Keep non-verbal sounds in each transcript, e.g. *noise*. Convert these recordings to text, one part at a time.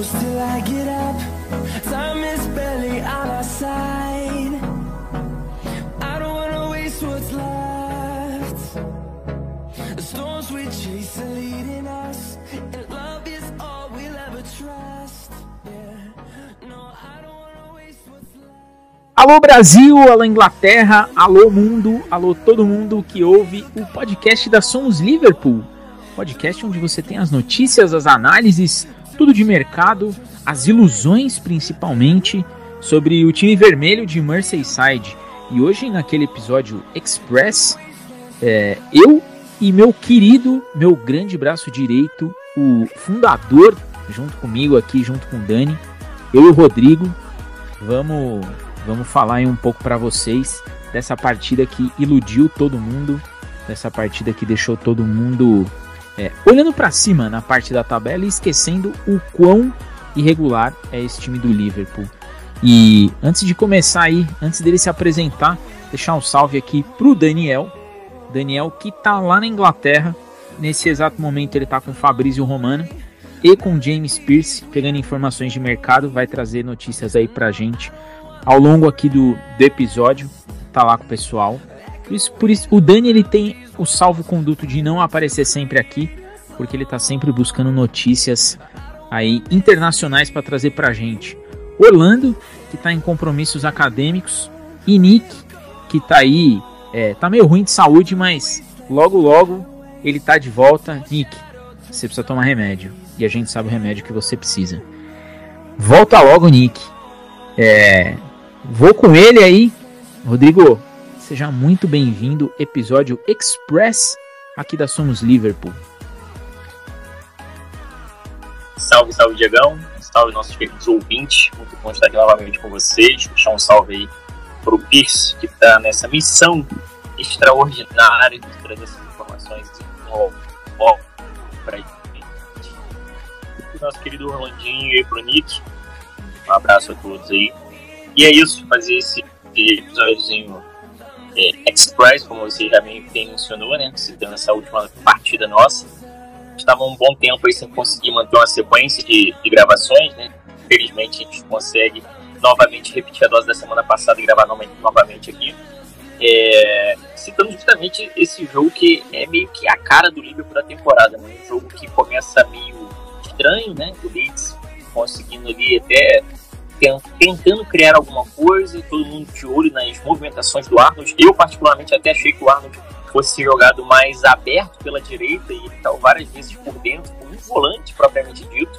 close till I get up. Time is barely on our side. I don't wanna waste what's left. The storms we chase are leading us, and love is all we'll ever trust. Yeah, no, I don't wanna waste what's left. Alô Brasil, alô Inglaterra, alô mundo, alô todo mundo que ouve o podcast da Somos Liverpool. Podcast onde você tem as notícias, as análises, tudo de mercado, as ilusões principalmente sobre o time vermelho de Merseyside. E hoje naquele episódio Express, é, eu e meu querido, meu grande braço direito, o fundador, junto comigo aqui, junto com o Dani, eu e o Rodrigo, vamos, vamos falar aí um pouco para vocês dessa partida que iludiu todo mundo, dessa partida que deixou todo mundo é, olhando para cima na parte da tabela e esquecendo o quão irregular é esse time do Liverpool. E antes de começar aí, antes dele se apresentar, deixar um salve aqui pro Daniel. Daniel que tá lá na Inglaterra. Nesse exato momento ele tá com Fabrício Romano e com James Pierce, pegando informações de mercado, vai trazer notícias aí pra gente ao longo aqui do, do episódio. Tá lá com o pessoal. Por isso, por isso, o Dani ele tem o salvo-conduto de não aparecer sempre aqui, porque ele tá sempre buscando notícias aí internacionais para trazer pra gente. Orlando, que tá em compromissos acadêmicos, e Nick, que tá aí, é, tá meio ruim de saúde, mas logo logo ele tá de volta. Nick, você precisa tomar remédio, e a gente sabe o remédio que você precisa. Volta logo, Nick. É, vou com ele aí, Rodrigo. Seja muito bem-vindo, episódio Express aqui da Somos Liverpool. Salve, salve, Diegão. Salve, nossos queridos ouvintes. Muito bom estar aqui novamente com vocês. Deixar um salve aí pro Pierce, que está nessa missão extraordinária de trazer essas informações para. O nosso querido Orlandinho e pro Nick. Um abraço a todos aí. E é isso, fazer esse episódiozinho é, Express, como você já bem, bem mencionou, né? Citando essa última partida nossa. Estava um bom tempo aí sem conseguir manter uma sequência de, de gravações, né? Felizmente a gente consegue novamente repetir a dose da semana passada e gravar novamente aqui. É, citando justamente esse jogo que é meio que a cara do Liverpool da temporada, né? Um jogo que começa meio estranho, né? O Leeds conseguindo ali até tentando criar alguma coisa, todo mundo de olho nas movimentações do Arnold. Eu, particularmente, até achei que o Arnold fosse jogado mais aberto pela direita e tal, várias vezes por dentro, com um volante propriamente dito.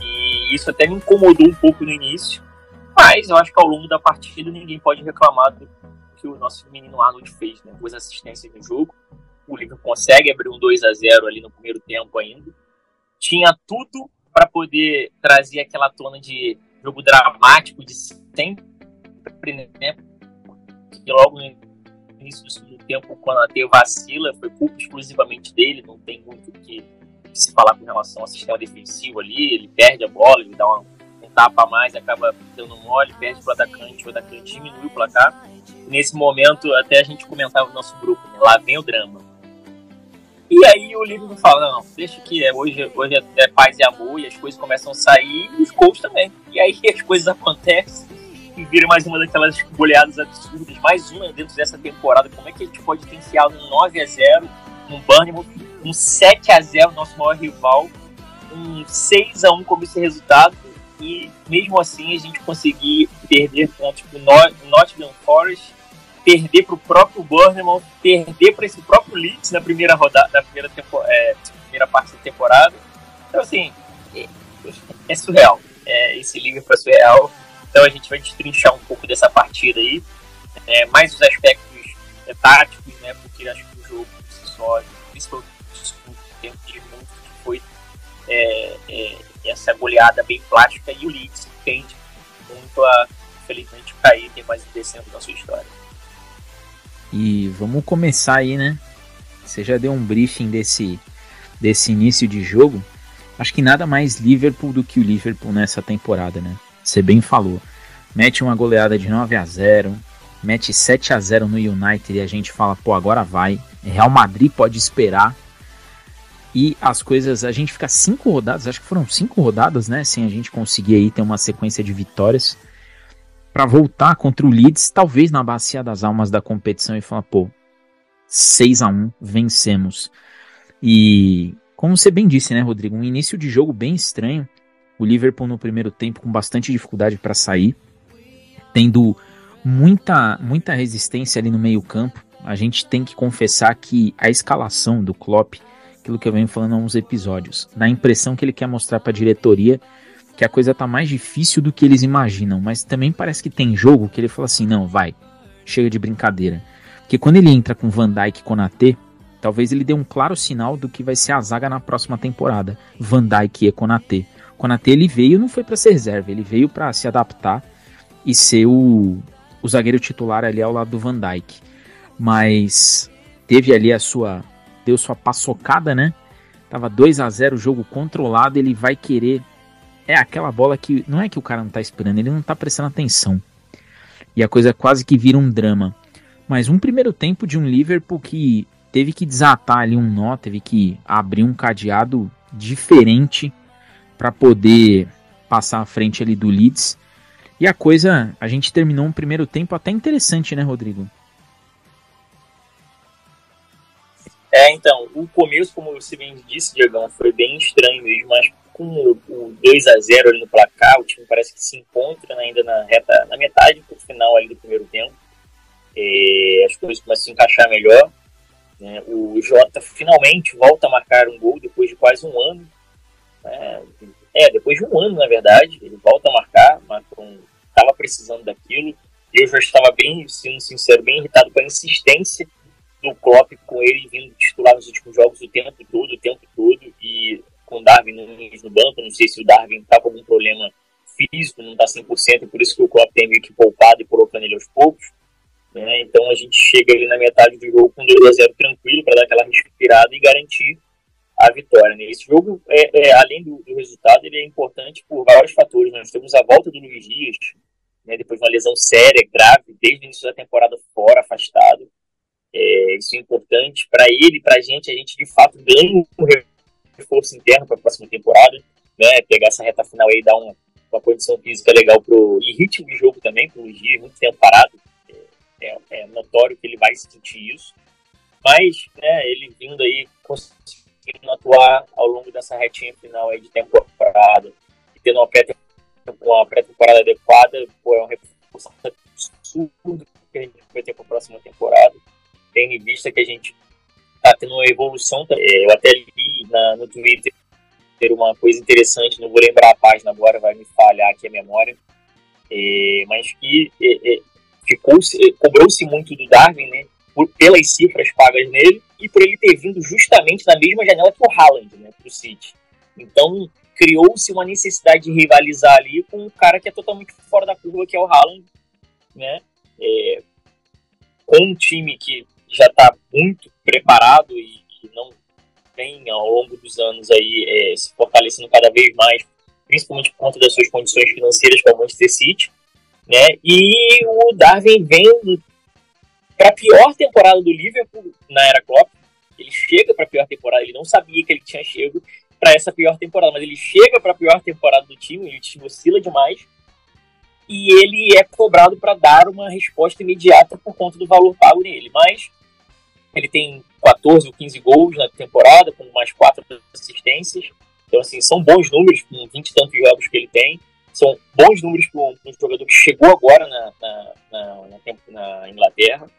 E isso até me incomodou um pouco no início. Mas eu acho que ao longo da partida ninguém pode reclamar do que o nosso menino Arnold fez, né? Duas assistências no jogo. O Liverpool consegue abrir um 2 a 0 ali no primeiro tempo ainda. Tinha tudo para poder trazer aquela tona de jogo dramático de sempre, né? Que logo no início do segundo tempo, quando a Teo vacila, foi culpa exclusivamente dele, não tem muito o que se falar com relação ao sistema defensivo ali, ele perde a bola, ele dá uma, um tapa a mais, acaba dando mole, perde para o atacante, o atacante diminui o placar. Nesse momento, até a gente comentava no nosso grupo, né? lá vem o drama. E aí o livro fala, não, deixa que é, hoje, hoje é paz e amor e as coisas começam a sair e os gols também. E aí as coisas acontecem e vira mais uma daquelas goleadas absurdas, mais uma dentro dessa temporada. Como é que a gente pode enfiado um 9 a 0 um Burnham, um 7 a 0 nosso maior rival, um 6 a 1 como esse resultado e mesmo assim a gente conseguir perder pontos pro Nottingham Forest perder para o próprio Bournemouth, perder para esse próprio Leeds na primeira rodada, na primeira, tempo, é, primeira parte da temporada. Então, assim, é, é surreal. É, esse Liverpool é surreal. Então, a gente vai destrinchar um pouco dessa partida aí. É, mais os aspectos é, táticos, né? Porque acho que o jogo por si só, principalmente no tempo de muito, que foi é, é, essa goleada bem plástica e o Leeds tende muito a, infelizmente, cair, tem mais descendo na sua história. E vamos começar aí, né? Você já deu um briefing desse, desse início de jogo. Acho que nada mais Liverpool do que o Liverpool nessa temporada, né? Você bem falou. Mete uma goleada de 9 a 0 mete 7 a 0 no United e a gente fala, pô, agora vai. Real Madrid pode esperar. e as coisas, a gente fica cinco rodadas, acho que foram cinco rodadas, né, sem a gente conseguir aí ter uma sequência de vitórias para voltar contra o Leeds, talvez na bacia das almas da competição e falar, pô, 6 a 1 vencemos. E como você bem disse, né, Rodrigo, um início de jogo bem estranho. O Liverpool no primeiro tempo com bastante dificuldade para sair, tendo muita muita resistência ali no meio-campo. A gente tem que confessar que a escalação do Klopp aquilo que eu venho falando há uns episódios. Dá a impressão que ele quer mostrar para a diretoria que a coisa tá mais difícil do que eles imaginam, mas também parece que tem jogo que ele fala assim: não, vai, chega de brincadeira. Porque quando ele entra com Van Dijk e Konaté, talvez ele dê um claro sinal do que vai ser a zaga na próxima temporada. Van Dijk e Konaté. Konaté ele veio não foi para ser reserva, ele veio para se adaptar e ser o, o zagueiro titular ali ao lado do Van Dijk. Mas teve ali a sua deu sua paçocada, né? Tava 2 a 0 jogo controlado, ele vai querer. É aquela bola que não é que o cara não tá esperando, ele não tá prestando atenção. E a coisa quase que vira um drama. Mas um primeiro tempo de um Liverpool que teve que desatar ali um nó, teve que abrir um cadeado diferente para poder passar à frente ali do Leeds. E a coisa, a gente terminou um primeiro tempo até interessante, né, Rodrigo? É, então, o começo, como você bem disse, Diegão, foi bem estranho mesmo, mas com o, 2 a 0 ali no placar, o time parece que se encontra ainda na reta, na metade pro final ali do primeiro tempo. É, as coisas começam a se encaixar melhor. Né? O Jota finalmente volta a marcar um gol depois de quase um ano. É, é depois de um ano, na verdade, ele volta a marcar, estava precisando daquilo. Eu já estava bem, sendo sincero, bem irritado com a insistência do Klopp com ele vindo titular nos últimos jogos o tempo todo, o tempo todo, e com o Darwin no banco, não sei se o Darwin está com algum problema físico, não está 100%, por isso que o Klopp tem meio que poupado e colocando ele aos poucos. Né? Então a gente chega ali na metade do jogo com 2 a 0 tranquilo para dar aquela respirada e garantir a vitória. Né? Esse jogo, é, é além do, do, resultado, ele é importante por vários fatores. Nós temos a volta do Luiz Dias, né, depois de uma lesão séria, grave, desde o início da temporada fora, afastado. É, isso é importante para ele, para a gente. A gente de fato ganha um reforço interno para a próxima temporada, né? Pegar essa reta final aí dar uma, uma condição física legal pro, e ritmo de jogo também para o Gia, muito tempo parado. É, é, é, notório que ele vai sentir isso. Mas, né, ele vindo aí conseguindo atuar ao longo dessa retinha final aí de temporada e tendo uma pré-temporada pré adequada, pô, é um reforço absurdo que a gente vai ter para a próxima temporada tendo em vista que a gente está tendo uma evolução. Eu até li na, no Twitter uma coisa interessante, não vou lembrar a página agora, vai me falhar aqui a memória, é, mas que é, é ficou é, cobrou-se muito do Darwin, né, por, pelas cifras pagas nele e por ele ter vindo justamente na mesma janela que o Haaland, né, para o City. Então criou-se uma necessidade de rivalizar ali com um cara que é totalmente fora da curva, que é o Haaland, né, é, com um time que já está muito preparado e, e, não vem ao longo dos anos aí é, se fortalecendo cada vez mais, principalmente por conta das suas condições financeiras com o Manchester City, né? E o Darwin vem para a pior temporada do Liverpool na era Klopp. Ele chega para a pior temporada, ele não sabia que ele tinha chego para essa pior temporada, mas ele chega para a pior temporada do time, e o time oscila demais e ele é cobrado para dar uma resposta imediata por conta do valor pago nele. Mas ele tem 14 ou 15 gols na temporada, com mais 4 assistências. Então, assim, são bons números com 20 e tantos jogos que ele tem. São bons números para um, jogador que chegou agora na, na, na, na, Inglaterra.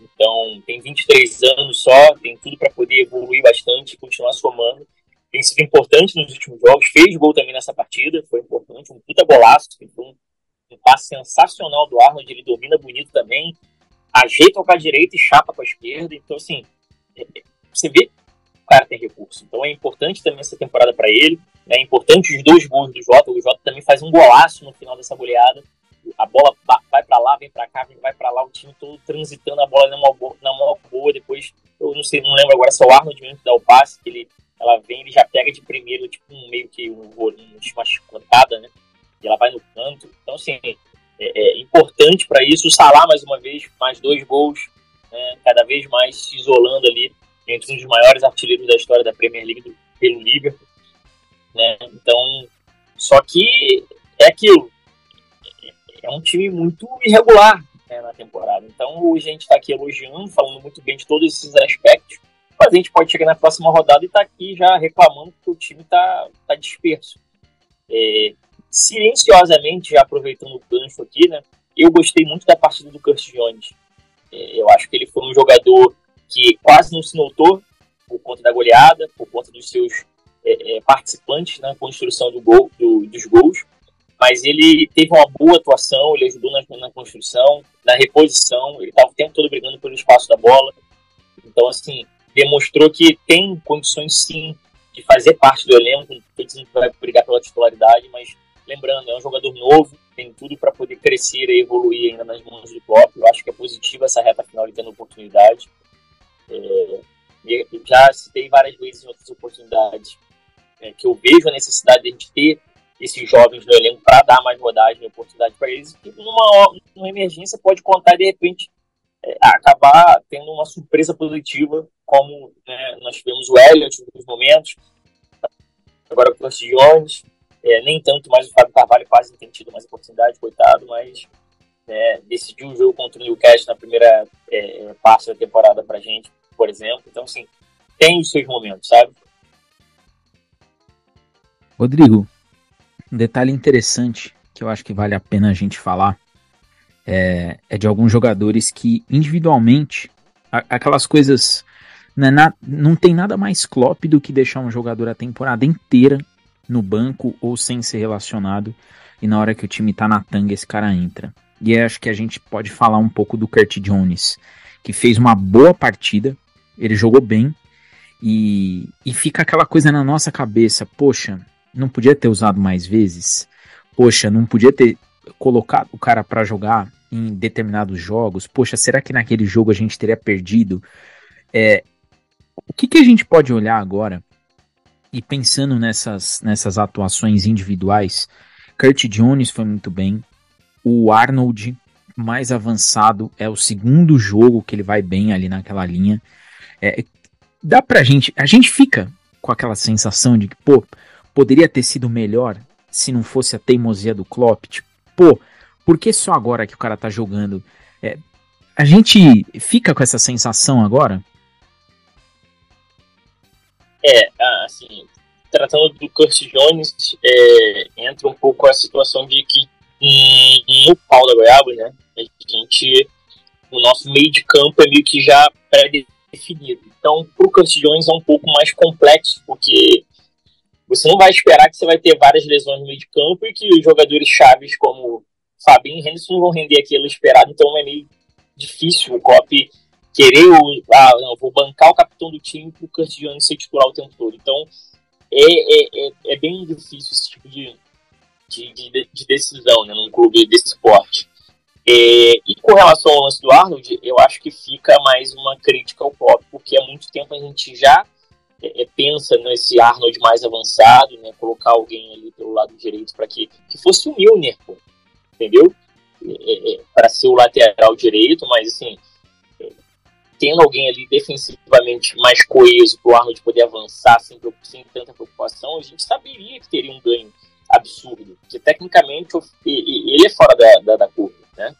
Então, tem 23 anos só, tem tudo para poder evoluir bastante e continuar somando. Tem sido importante nos últimos jogos, fez gol também nessa partida, foi importante, um puta golaço, um, um passe sensacional do Arnold, ele domina bonito também, ajeita com a direita e chapa com a esquerda. Então, assim, é, é, você vê que o cara tem recurso. Então é importante também essa temporada para ele. Né? É importante os dois gols do Jota. O Jota também faz um golaço no final dessa goleada. A bola vai para lá, vem para cá, vai para lá, o time todo transitando a bola na mão, mão boa. Depois, eu não sei, não lembro agora se é o Arnold mesmo que dá o passe, que ele, ela vem, ele já pega de primeiro, tipo um meio que um, uma chicotada, né? E ela vai no canto. Então, assim, é, é importante para isso. O Salah, mais uma vez, mais dois gols, né, cada vez mais se isolando ali entre um dos maiores artilheiros da história da Premier League do, pelo Liverpool. Né? Então, só que é aquilo. É um time muito irregular né, na temporada. Então, hoje a gente está aqui elogiando, falando muito bem de todos esses aspectos, mas a gente pode chegar na próxima rodada e estar tá aqui já reclamando que o time está tá disperso. É, silenciosamente, já aproveitando o gancho aqui, né, eu gostei muito da partida do Curtis Jones. É, eu acho que ele foi um jogador que quase não se notou por conta da goleada, por conta dos seus é, é, participantes na construção do gol, do, dos gols, mas ele teve uma boa atuação, ele ajudou na, na construção, na reposição, ele estava o tempo todo brigando pelo espaço da bola. Então, assim, demonstrou que tem condições sim de fazer parte do elenco, não estou dizendo que vai brigar pela titularidade, mas lembrando, é um jogador novo, tem tudo para poder crescer e evoluir ainda nas mãos do Klopp. Eu acho que é positivo essa reta final ele tendo oportunidade. É, já citei várias vezes em outras oportunidades é, que eu vejo a necessidade de a gente ter esses jovens no elenco para dar mais rodagem e oportunidade para eles. E numa, numa emergência pode contar de repente é, acabar tendo uma surpresa positiva, como né, nós tivemos o Elliot nos momentos, agora o Jones, é, nem tanto mais o Fábio Carvalho quase não tem tido mais oportunidade, coitado, mas né, decidiu o jogo contra o Newcastle na primeira é, parte da temporada pra gente, por exemplo. Então, assim, tem os seus momentos, sabe? Rodrigo, um detalhe interessante que eu acho que vale a pena a gente falar é, é de alguns jogadores que individualmente, aquelas coisas. Não, é na, não tem nada mais Klopp do que deixar um jogador a temporada inteira no banco ou sem ser relacionado e na hora que o time tá na tanga esse cara entra. E acho que a gente pode falar um pouco do Kurt Jones, que fez uma boa partida, ele jogou bem e, e fica aquela coisa na nossa cabeça, poxa, não podia ter usado mais vezes? Poxa, não podia ter colocado o cara para jogar em determinados jogos? Poxa, será que naquele jogo a gente teria perdido? É, o que, que a gente pode olhar agora e pensando nessas, nessas atuações individuais, Kurt Jones foi muito bem. O Arnold, mais avançado, é o segundo jogo que ele vai bem ali naquela linha. É, dá pra gente. A gente fica com aquela sensação de que, pô, poderia ter sido melhor se não fosse a teimosia do Klopp. Tipo, pô, por que só agora que o cara tá jogando? É, a gente fica com essa sensação agora? É, ah, assim, tratando do Curtis Jones, é, entra um pouco a situação de que no pau da Goiaba, né, a gente, o nosso meio de campo é meio que já pré-definido. Então, pro Curtis Jones é um pouco mais complexo, porque você não vai esperar que você vai ter várias lesões no meio de campo e que os jogadores chaves como Fabinho e Henderson vão render aquilo esperado, então é meio difícil o Cop querer o, ah, não, vou bancar o capitão do time pro Kurt Jones ser titular o tempo todo. Então, é, é, é, é bem difícil esse tipo de, de, de, de decisão né, num clube desse esporte. É, e com relação ao lance do Arnold, eu acho que fica mais uma crítica ao Klopp, porque há muito tempo a gente já é, é pensa nesse Arnold mais avançado, né, colocar alguém ali pelo lado direito para que, que fosse o Milner, pô, entendeu? É, é para ser o lateral direito, mas assim, tendo alguém ali defensivamente mais coeso para o Arnold poder avançar sem, sem, tanta preocupação, a gente saberia que teria um ganho absurdo, porque tecnicamente ele é fora da, da, da curva, né?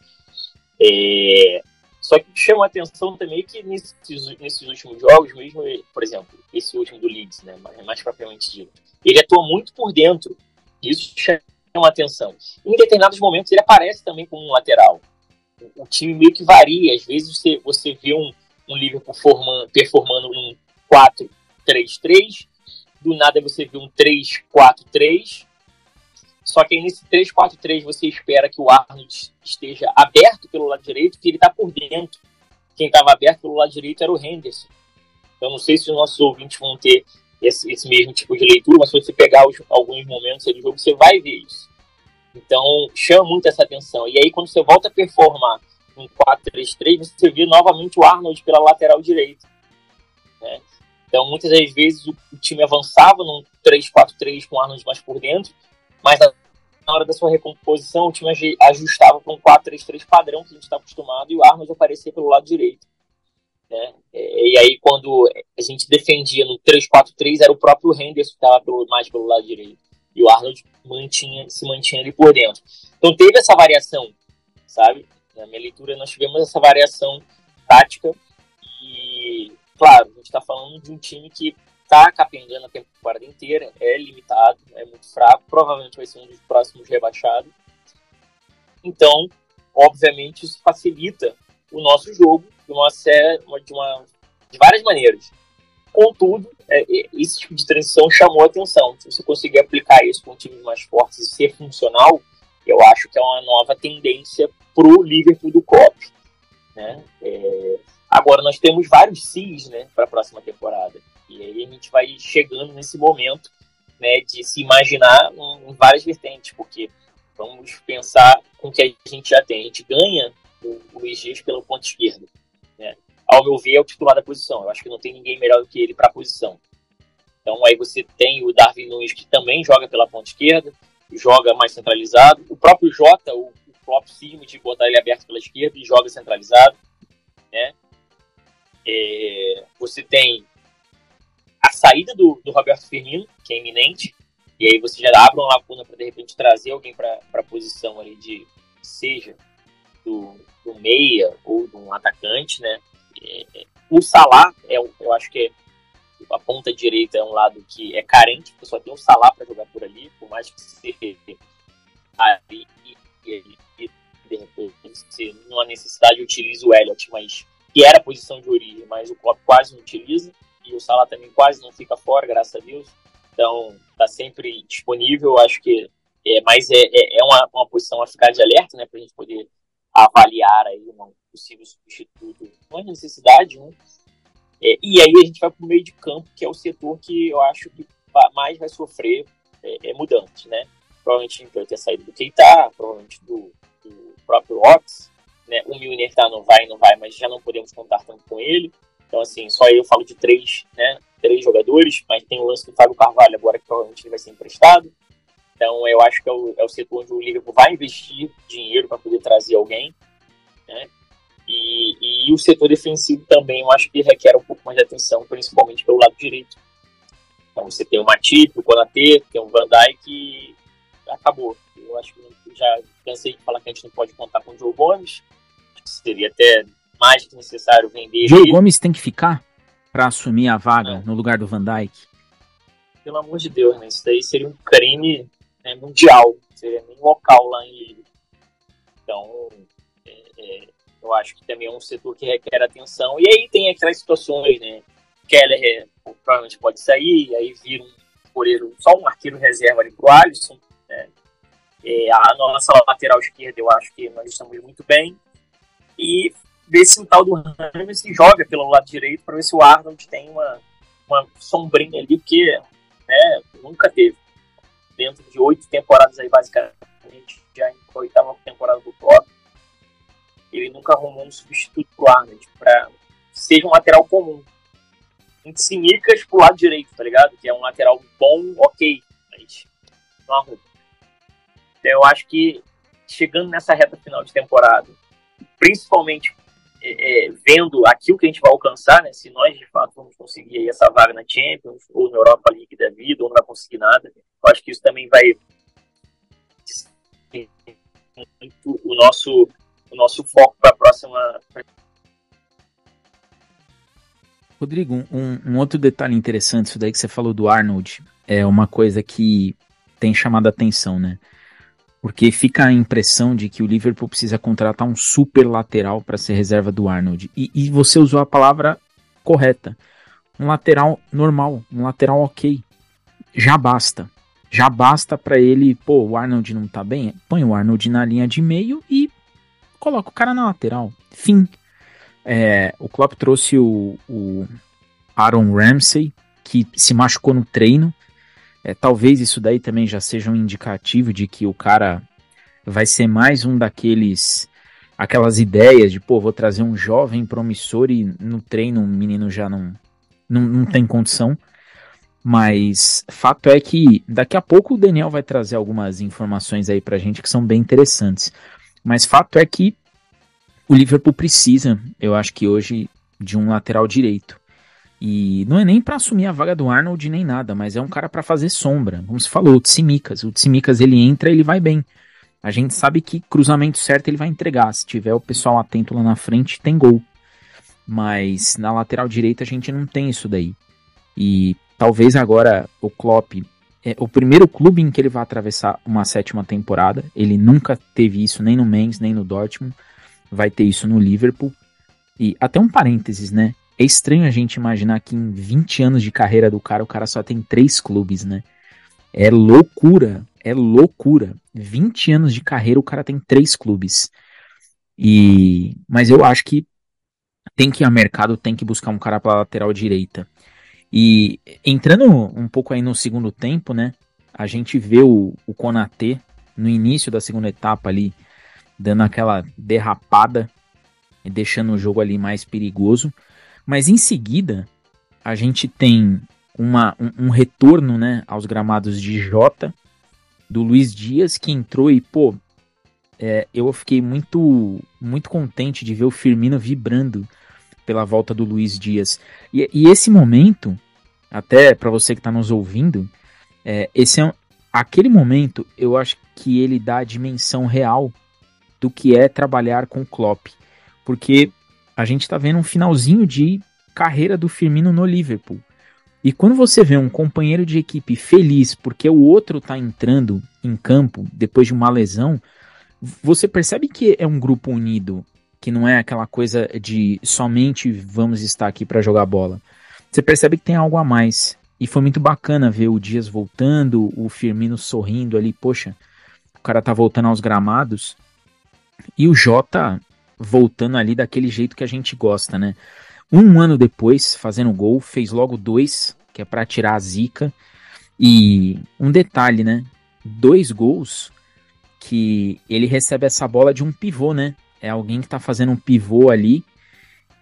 É, só que chama a atenção também que nesses, nesses últimos jogos, mesmo, por exemplo, esse último do Leeds, né, mais, propriamente dito, ele atua muito por dentro, isso chama a atenção. Em determinados momentos ele aparece também como um lateral. O time meio que varia, às vezes você, você vê um, um Liverpool formando, performando um 4-3-3, do nada você vê um 3-4-3, só que aí nesse 3-4-3 você espera que o Arnold esteja aberto pelo lado direito, que ele está por dentro. Quem estava aberto pelo lado direito era o Henderson. Eu não sei se os nossos ouvintes vão ter esse, esse mesmo tipo de leitura, mas se você pegar os, alguns momentos do jogo, você vai ver isso. Então, chama muito essa atenção. E aí, quando você volta a performar um 4-3-3, você vê novamente o Arnold pela lateral direita. Né? Então, muitas das vezes o, time avançava num 3-4-3 com o Arnold mais por dentro, mas na hora da sua recomposição o time ajustava para um 4-3-3 padrão que a gente está acostumado e o Arnold aparecia pelo lado direito. Né? E aí, quando a gente defendia no 3-4-3, era o próprio Henderson que estava mais pelo lado direito. E o Arnold mantinha, se mantinha ali por dentro. Então teve essa variação, sabe? Na minha leitura, nós tivemos essa variação tática. E, claro, a gente está falando de um time que está capengando a temporada inteira, é limitado, é muito fraco, provavelmente vai ser um dos próximos rebaixados. Então, obviamente, isso facilita o nosso jogo de uma série, de, uma, de várias maneiras. Contudo, é, é, esse tipo de transição chamou a atenção. Se você conseguir aplicar isso com times mais fortes e ser funcional, eu acho que é uma nova tendência para o Liverpool do Klopp. Né? É, agora, nós temos vários sis né, para a próxima temporada. E aí a gente vai chegando nesse momento né, de se imaginar em, em várias vertentes, porque vamos pensar com o que a gente já tem. A gente ganha o, o Egis pelo ponto esquerdo. Né? Ao meu ver, é o titular da posição. Eu acho que não tem ninguém melhor do que ele para a posição. Então aí você tem o Darwin Nunes, que também joga pela ponta esquerda, joga mais centralizado. O próprio Jota, o, o próprio cisma de botar ele aberto pela esquerda e joga centralizado. Né? É, você tem a saída do, do Roberto Firmino, que é iminente, e aí você já abre uma lacuna para de repente trazer alguém para a posição ali de seja do, do meia ou de um atacante, né? É, é o Salah, é, eu acho que é, a ponta direita é um lado que é carente, porque só tem o Salah para jogar por ali, por mais que se ali e, de repente se numa necessidade utiliza o Elliot, mas que era a posição de origem, mas o Klopp quase não utiliza e o Salah também quase não fica fora, graças a Deus. Então está sempre disponível, acho que é, mas é, é, é uma, uma posição a ficar de alerta, né, para a gente poder avaliar aí um possível substituto com necessidade, né? É, e aí a gente vai para o meio de campo, que é o setor que eu acho que mais vai sofrer é, é mudanças, né? Provavelmente vai ter saído do Keita, provavelmente do, do próprio Ox, né? O Milner tá, não vai, não vai, mas já não podemos contar tanto com ele. Então, assim, só eu falo de três, né? Três jogadores, mas tem o lance do Fábio Carvalho agora que provavelmente ele vai ser emprestado. Então, eu acho que é o, é o setor onde o Liverpool vai investir dinheiro para poder trazer alguém. E, o setor defensivo também, eu acho que requer um pouco mais de atenção, principalmente pelo lado direito. Então, você tem o Matip, o Konaté, tem o Van Dijk e acabou. Eu acho que já cansei de falar que a gente não pode contar com o Joe Gomes. Seria até mais que necessário vender. Joe ele. Gomes tem que ficar para assumir a vaga não. no lugar do Van Dijk? Pelo amor de Deus, né? Isso daí seria um crime né, mundial, seria nem local lá em Liga. Então, é, é, eu acho que também é um setor que requer atenção. E aí tem aquelas situações, né? Keller é, provavelmente pode sair, aí vira um goleiro, só um arqueiro reserva ali pro Alisson. Né? É, a nossa lateral esquerda, eu acho que nós estamos muito bem. E ver se o tal do Rames se joga pelo lado direito para ver se o Arnold tem uma, uma sombrinha ali, porque né, nunca teve dentro de oito temporadas aí, basicamente, já em oitava temporada do top, ele nunca arrumou um substituto pro Arnold para seja um lateral comum. Intimicas pro lado direito, tá ligado? Que é um lateral bom, ok, mas não arruma. Então eu acho que chegando nessa reta final de temporada, principalmente é, é, vendo aquilo que a gente vai alcançar, né? Se nós de fato vamos conseguir essa vaga na Champions ou na Europa League da vida, ou não vai conseguir nada, eu acho que isso também vai o nosso o nosso foco para a próxima. Rodrigo, um, um, outro detalhe interessante, isso daí que você falou do Arnold, é uma coisa que tem chamado a atenção, né? Porque fica a impressão de que o Liverpool precisa contratar um super lateral para ser reserva do Arnold. E, e, você usou a palavra correta. Um lateral normal, um lateral ok. Já basta. Já basta para ele, pô, o Arnold não tá bem? Põe o Arnold na linha de meio e coloca o cara na lateral. Fim. É, o Klopp trouxe o, o Aaron Ramsey, que se machucou no treino. É, talvez isso daí também já seja um indicativo de que o cara vai ser mais um daqueles aquelas ideias de, pô, vou trazer um jovem promissor e no treino o menino já não, não, não tem condição. Mas fato é que daqui a pouco o Daniel vai trazer algumas informações aí pra gente que são bem interessantes. Mas fato é que o Liverpool precisa, eu acho que hoje, de um lateral direito. E não é nem para assumir a vaga do Arnold nem nada, mas é um cara para fazer sombra. Como se falou, o Tsimikas. O Tsimikas ele entra, ele vai bem. A gente sabe que cruzamento certo ele vai entregar. Se tiver o pessoal atento lá na frente, tem gol. Mas na lateral direita a gente não tem isso daí. E talvez agora o Klopp é o primeiro clube em que ele vai atravessar uma sétima temporada. Ele nunca teve isso nem no Mainz, nem no Dortmund. Vai ter isso no Liverpool. E até um parênteses, né? É estranho a gente imaginar que em 20 anos de carreira do cara, o cara só tem três clubes, né? É loucura, é loucura. 20 anos de carreira, o cara tem três clubes. E mas eu acho que tem que ir a mercado, tem que buscar um cara para lateral direita. E entrando um pouco aí no segundo tempo, né? A gente vê o, o Konatê no início da segunda etapa ali, dando aquela derrapada e deixando o jogo ali mais perigoso. Mas em seguida, a gente tem uma, um, um, retorno né, aos gramados de Jota, do Luiz Dias, que entrou e, pô, é, eu fiquei muito, muito contente de ver o Firmino vibrando pela volta do Luiz Dias. E, e esse momento, até para você que está nos ouvindo, é, esse é aquele momento, eu acho que ele dá a dimensão real do que é trabalhar com o Klopp. Porque a gente está vendo um finalzinho de carreira do Firmino no Liverpool. E quando você vê um companheiro de equipe feliz porque o outro está entrando em campo depois de uma lesão, você percebe que é um grupo unido, que não é aquela coisa de somente vamos estar aqui para jogar bola. Você percebe que tem algo a mais. E foi muito bacana ver o Dias voltando, o Firmino sorrindo ali, poxa, o cara tá voltando aos gramados. E o Jota voltando ali daquele jeito que a gente gosta, né? Um ano depois, fazendo gol, fez logo dois, que é para tirar a zica. E um detalhe, né? Dois gols que ele recebe essa bola de um pivô, né? É alguém que tá fazendo um pivô ali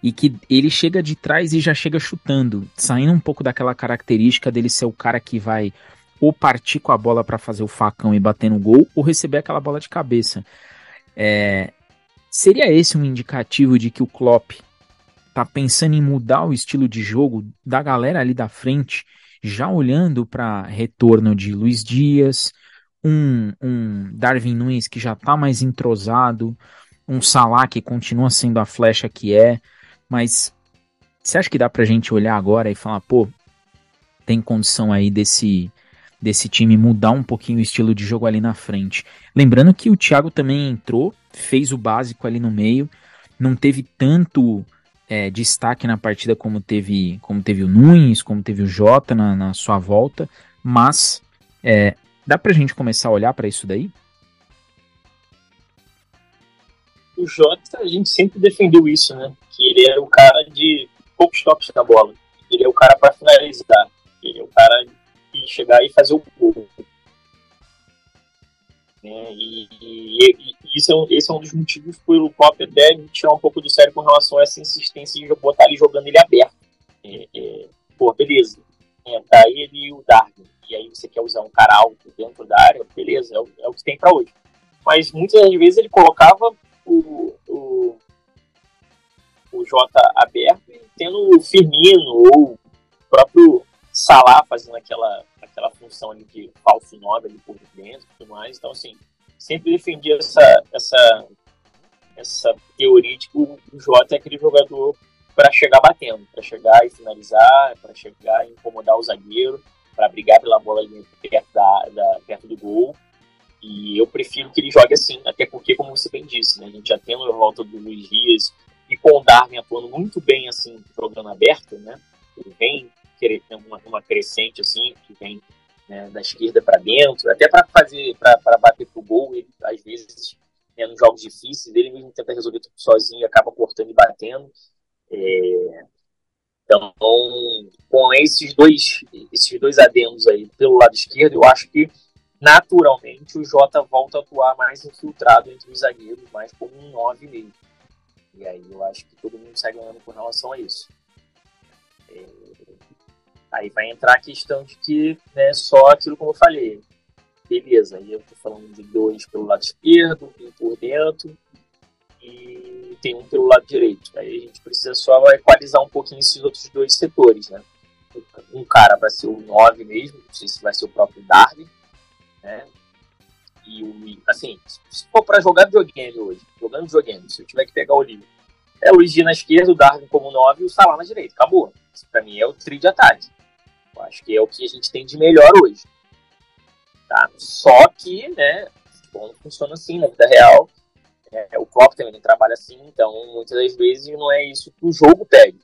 e que ele chega de trás e já chega chutando, saindo um pouco daquela característica dele ser o cara que vai ou partir com a bola para fazer o facão e bater no gol, ou receber aquela bola de cabeça. É, Seria esse um indicativo de que o Klopp tá pensando em mudar o estilo de jogo da galera ali da frente, já olhando para retorno de Luiz Dias, um, um Darwin Nunes que já tá mais entrosado, um Salah que continua sendo a flecha que é, mas você acha que dá pra gente olhar agora e falar, pô, tem condição aí desse desse time mudar um pouquinho o estilo de jogo ali na frente. Lembrando que o Thiago também entrou, fez o básico ali no meio, não teve tanto é, destaque na partida como teve, como teve o Nunes, como teve o Jota na, na sua volta, mas é, dá pra gente começar a olhar para isso daí? O Jota, a gente sempre defendeu isso, né? Que ele era o cara de poucos toques na bola. Ele é o cara para finalizar. Ele é o cara e chegar e fazer o gol. Né? E, e, e, isso é um, esse é um dos motivos pelo Klopp até tirar um pouco do sério com relação a essa insistência de botar ele jogando ele aberto. É, é, pô, beleza. É, tá ele e o Darwin. E aí você quer usar um cara alto dentro da área, beleza, é o, é o que tem para hoje. Mas muitas das vezes ele colocava o, o, o Jota aberto e tendo o Firmino ou o próprio Salah fazendo aquela, aquela função ali de falso 9 ali por dentro e tudo mais. Então, assim, sempre defendi essa, essa, essa teoria de que o Jota é aquele jogador para chegar batendo, para chegar e finalizar, para chegar e incomodar o zagueiro, para brigar pela bola ali perto, da, da, perto do gol. E eu prefiro que ele jogue assim, até porque, como você bem disse, né, a gente já tem a volta do Luiz Dias e com o Darwin atuando muito bem assim, jogando aberto, né? Ele vem uma, uma crescente assim, que vem né, da esquerda para dentro, até para fazer, para bater pro gol, ele, às vezes, né, nos jogos difíceis, ele mesmo tenta resolver tudo sozinho acaba cortando e batendo. É, então, com esses dois, esses dois adendos aí pelo lado esquerdo, eu acho que naturalmente o Jota volta a atuar mais infiltrado entre os zagueiros, mais como um 9 mesmo. E aí eu acho que todo mundo sai ganhando com relação a isso. É, Aí vai entrar a questão de que né, só aquilo como eu falei. Beleza, aí eu tô falando de dois pelo lado esquerdo, um por dentro. E tem um pelo lado direito. Aí a gente precisa só equalizar um pouquinho esses outros dois setores, né? Um cara para ser o 9 mesmo, não sei se vai ser o próprio Darwin, né? E assim, se for para jogar videogame hoje, jogando videogame, se eu tiver que pegar o livro, é o Luiz Dias na esquerda, o Darwin como 9 e o Salah na direita. Acabou. Isso pra mim é o tri de ataque. Eu acho que é o que a gente tem de melhor hoje. Tá? Só que, né, não funciona assim na vida real. É, o Klopp também trabalha assim, então muitas das vezes não é isso que o jogo pede.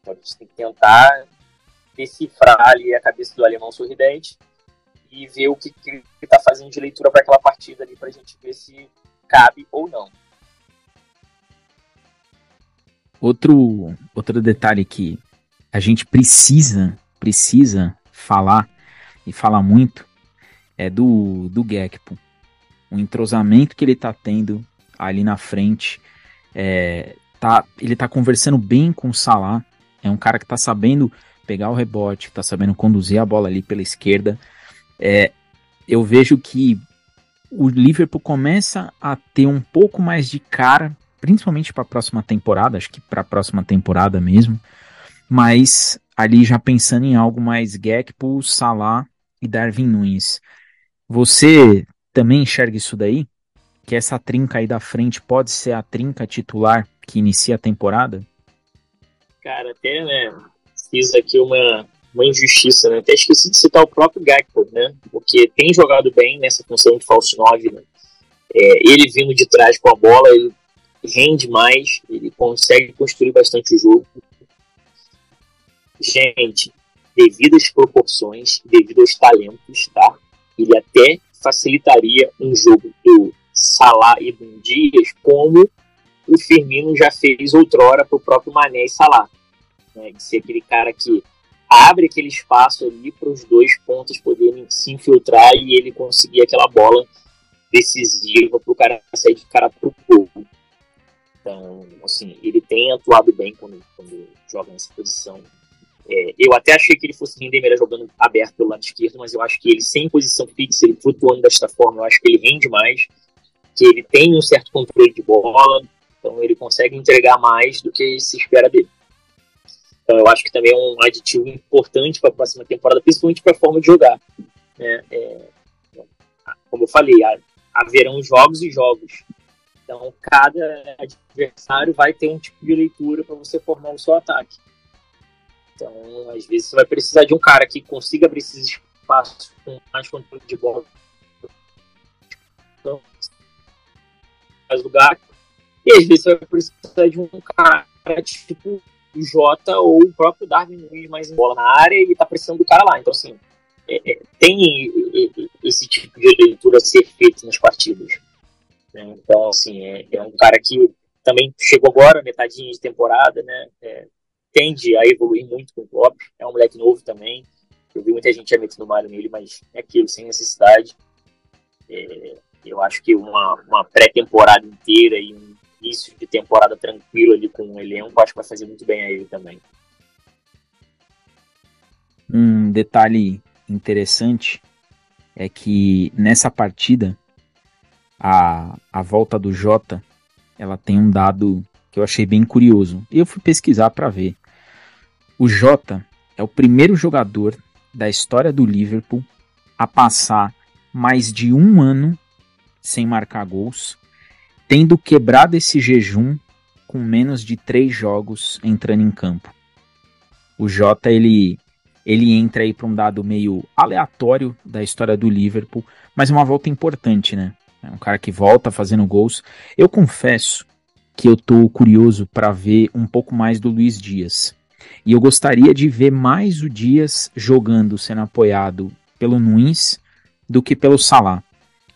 Então a gente tem que tentar decifrar ali a cabeça do alemão sorridente e ver o que, que ele está fazendo de leitura para aquela partida ali para a gente ver se cabe ou não. Outro, outro detalhe que a gente precisa, precisa falar e falar muito é do, do Gekpo. O entrosamento que ele tá tendo ali na frente. É, tá, ele tá conversando bem com o Salah. É um cara que tá sabendo pegar o rebote, tá sabendo conduzir a bola ali pela esquerda. É, eu vejo que o Liverpool começa a ter um pouco mais de cara principalmente para a próxima temporada, acho que para a próxima temporada mesmo, mas ali já pensando em algo mais Gekpo, Salah e Darwin Nunes. Você também enxerga isso daí? Que essa trinca aí da frente pode ser a trinca titular que inicia a temporada? Cara, até, né, fiz aqui uma, uma injustiça, né? Até esqueci de citar o próprio Gakpo, né? Porque tem jogado bem nessa função de falso 9, né? É, ele vindo de trás com a bola, ele rende mais, ele consegue construir bastante o jogo. Gente, devido às proporções, devido aos talentos, tá? Ele até facilitaria um jogo do Salah e do Dias, como o Firmino já fez outrora para o próprio Mané e Salah. Né? De ser aquele cara que abre aquele espaço ali para os dois pontos poderem se infiltrar e ele conseguir aquela bola decisiva para o cara sair de cara para o gol. Então, assim, ele tem atuado bem quando, quando joga nessa posição. É, eu até achei que ele fosse render melhor jogando aberto pelo lado esquerdo, mas eu acho que ele sem posição fixa, ele flutuando desta forma, eu acho que ele rende mais, que ele tem um certo controle de bola, então ele consegue entregar mais do que se espera dele. Então eu acho que também é um aditivo importante para a próxima temporada, principalmente para a forma de jogar. Né? É, como eu falei, haverão jogos e jogos. Então, cada adversário vai ter um tipo de leitura para você formar o seu ataque. Então, às vezes, você vai precisar de um cara que consiga abrir esses espaços com mais controle de bola. Então, faz lugar. E às vezes, você vai precisar de um cara tipo o Jota ou o próprio Darwin mais em bola na área e está precisando do cara lá. Então, assim, é, é, tem esse tipo de leitura a ser feito nas partidas. Né? Então, assim, é, é, um cara que também chegou agora, metadinha de temporada, né? É, tende a evoluir muito com o Klopp. É um moleque novo também. Eu vi muita gente já metendo malho nele, mas é aquilo, sem necessidade. É, eu acho que uma, uma pré-temporada inteira e um início de temporada tranquilo ali com o elenco, acho que vai fazer muito bem a ele também. Um detalhe interessante é que nessa partida a, a volta do Jota, ela tem um dado que eu achei bem curioso. E eu fui pesquisar para ver. O Jota é o primeiro jogador da história do Liverpool a passar mais de um ano sem marcar gols, tendo quebrado esse jejum com menos de três jogos entrando em campo. O Jota ele ele entra aí para um dado meio aleatório da história do Liverpool, mas uma volta importante, né? É um cara que volta fazendo gols. Eu confesso que eu tô curioso para ver um pouco mais do Luiz Dias. E eu gostaria de ver mais o Dias jogando, sendo apoiado pelo Nunes do que pelo Salah.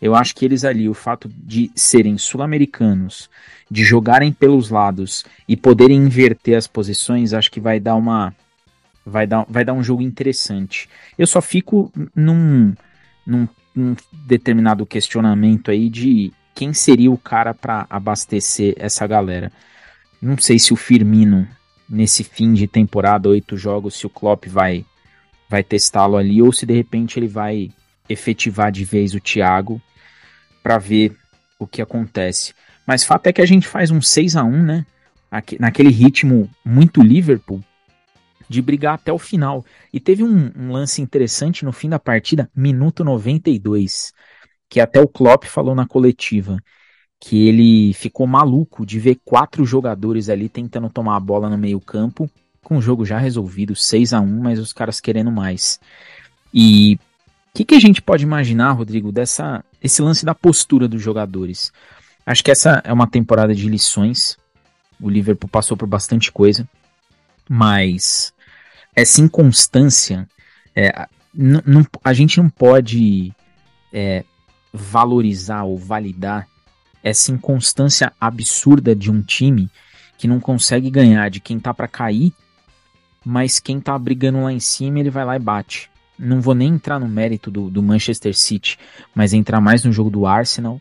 Eu acho que eles ali, o fato de serem sul-americanos, de jogarem pelos lados e poderem inverter as posições, acho que vai dar uma vai dar, vai dar um jogo interessante. Eu só fico num, num um determinado questionamento aí de quem seria o cara para abastecer essa galera. Não sei se o Firmino, nesse fim de temporada, oito jogos, se o Klopp vai, vai testá-lo ali, ou se de repente ele vai efetivar de vez o Thiago para ver o que acontece. Mas fato é que a gente faz um 6 a 1 né? Naquele ritmo muito Liverpool, de brigar até o final. E teve um, um, lance interessante no fim da partida, minuto 92, que até o Klopp falou na coletiva, que ele ficou maluco de ver quatro jogadores ali tentando tomar a bola no meio campo, com o jogo já resolvido, 6 a 1 mas os caras querendo mais. E o que, que a gente pode imaginar, Rodrigo, dessa esse lance da postura dos jogadores? Acho que essa é uma temporada de lições. O Liverpool passou por bastante coisa, mas essa inconstância, é, a gente não pode é, valorizar ou validar essa inconstância absurda de um time que não consegue ganhar de quem tá para cair, mas quem tá brigando lá em cima ele vai lá e bate. Não vou nem entrar no mérito do, do Manchester City, mas entrar mais no jogo do Arsenal,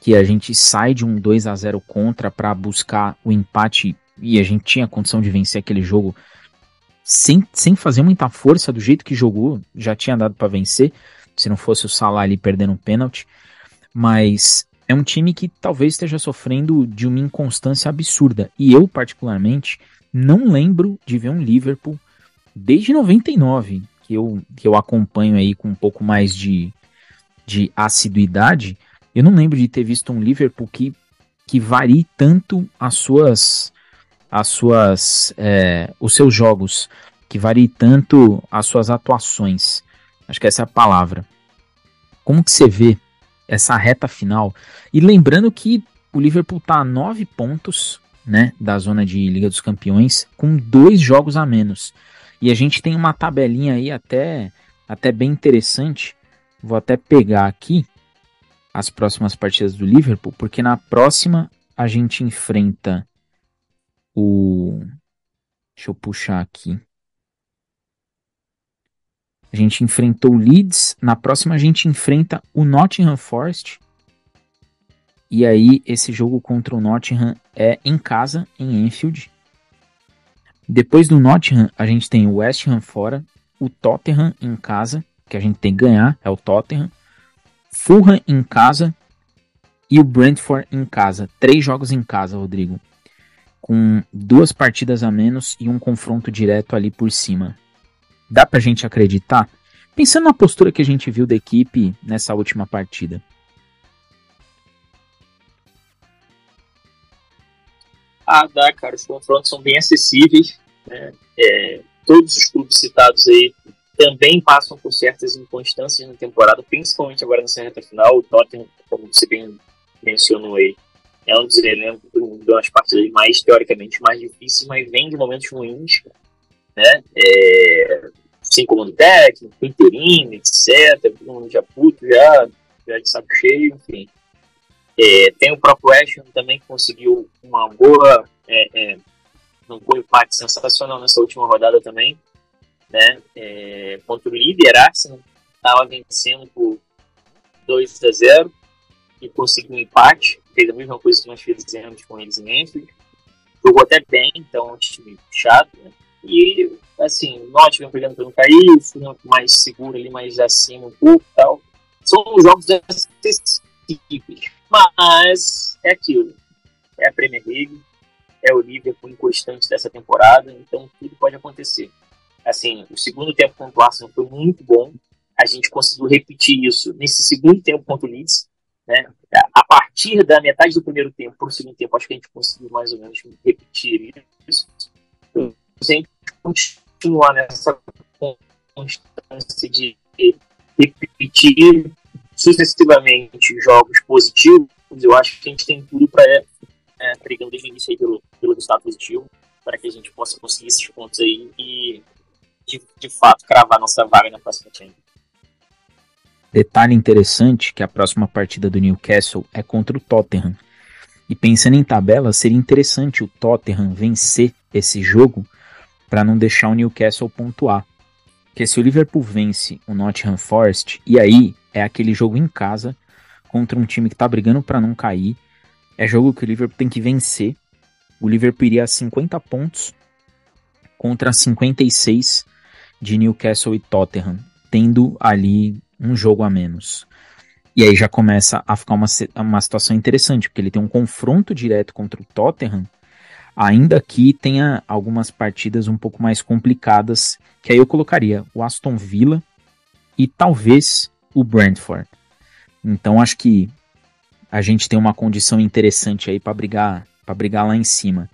que a gente sai de um 2 a 0 contra para buscar o empate e a gente tinha condição de vencer aquele jogo sem, sem fazer muita força do jeito que jogou, já tinha dado para vencer, se não fosse o Salah ali perdendo um pênalti, mas é um time que talvez esteja sofrendo de uma inconstância absurda. E eu, particularmente, não lembro de ver um Liverpool desde 99, que eu, que eu acompanho aí com um pouco mais de, de assiduidade. Eu não lembro de ter visto um Liverpool que, que varie tanto as suas as suas é, os seus jogos, que varie tanto as suas atuações. Acho que essa é a palavra. Como que você vê essa reta final? E lembrando que o Liverpool está a nove pontos né, da zona de Liga dos Campeões, com dois jogos a menos. E a gente tem uma tabelinha aí até, até bem interessante. Vou até pegar aqui as próximas partidas do Liverpool, porque na próxima a gente enfrenta o. Deixa eu puxar aqui. A gente enfrentou o Leeds. Na próxima a gente enfrenta o Nottingham Forest. E aí, esse jogo contra o Nottingham é em casa, em Enfield. Depois do Nottingham, a gente tem o West Ham fora, o Tottenham em casa, que a gente tem que ganhar, é o Tottenham. Fulham em casa e o Brentford em casa. Três jogos em casa, Rodrigo com duas partidas a menos e um confronto direto ali por cima. Dá pra gente acreditar? Pensando na postura que a gente viu da equipe nessa última partida. Ah, dá, cara. Os confrontos são bem acessíveis. Né? É, todos os clubes citados aí também passam por certas inconstâncias na temporada, principalmente agora nessa reta final. O Tottenham, como você bem mencionou aí, é um dos elencos de umas partidas mais, teoricamente, mais difíceis, mas vem de momentos ruins, né? É, sem comando técnico, interino, etc. Todo mundo já puto, já, já de saco cheio, enfim. É, tem o próprio Ashton também que conseguiu uma boa, é, é, um empate sensacional nessa última rodada também, né? É, contra o líder Arsenal, estava vencendo por 2 a 0 e conseguiu um empate fez a mesma coisa que nós fizemos com eles em Enfield. Jogou até bem, então é um time chato, né? E, assim, o Nottingham pegando para não cair, o mais seguro ali, mais acima um pouco e tal. São jogos acessíveis. Mas é aquilo. É a Premier League, é o Liverpool inconstante dessa temporada, então tudo pode acontecer. Assim, o segundo tempo contra o Arsenal foi muito bom. A gente conseguiu repetir isso nesse segundo tempo contra o Leeds. Né? A partir da metade do primeiro tempo para o segundo tempo, acho que a gente conseguiu mais ou menos repetir isso. Então, se a gente continuar nessa constância de repetir sucessivamente jogos positivos, eu acho que a gente tem tudo para é, é, brigando desde o início aí pelo, pelo resultado positivo, para que a gente possa conseguir esses pontos aí e, de, de fato, cravar nossa vaga na próxima Champions. Detalhe interessante que a próxima partida do Newcastle é contra o Tottenham. E pensando em tabela, seria interessante o Tottenham vencer esse jogo para não deixar o Newcastle pontuar. Porque se o Liverpool vence o Nottingham Forest, e aí é aquele jogo em casa contra um time que está brigando para não cair, é jogo que o Liverpool tem que vencer. O Liverpool iria a 50 pontos contra 56 de Newcastle e Tottenham, tendo ali um jogo a menos. E aí já começa a ficar uma, uma situação interessante, porque ele tem um confronto direto contra o Tottenham, ainda que tenha algumas partidas um pouco mais complicadas, que aí eu colocaria o Aston Villa e talvez o Brentford. Então acho que a gente tem uma condição interessante aí para brigar, para brigar lá em cima.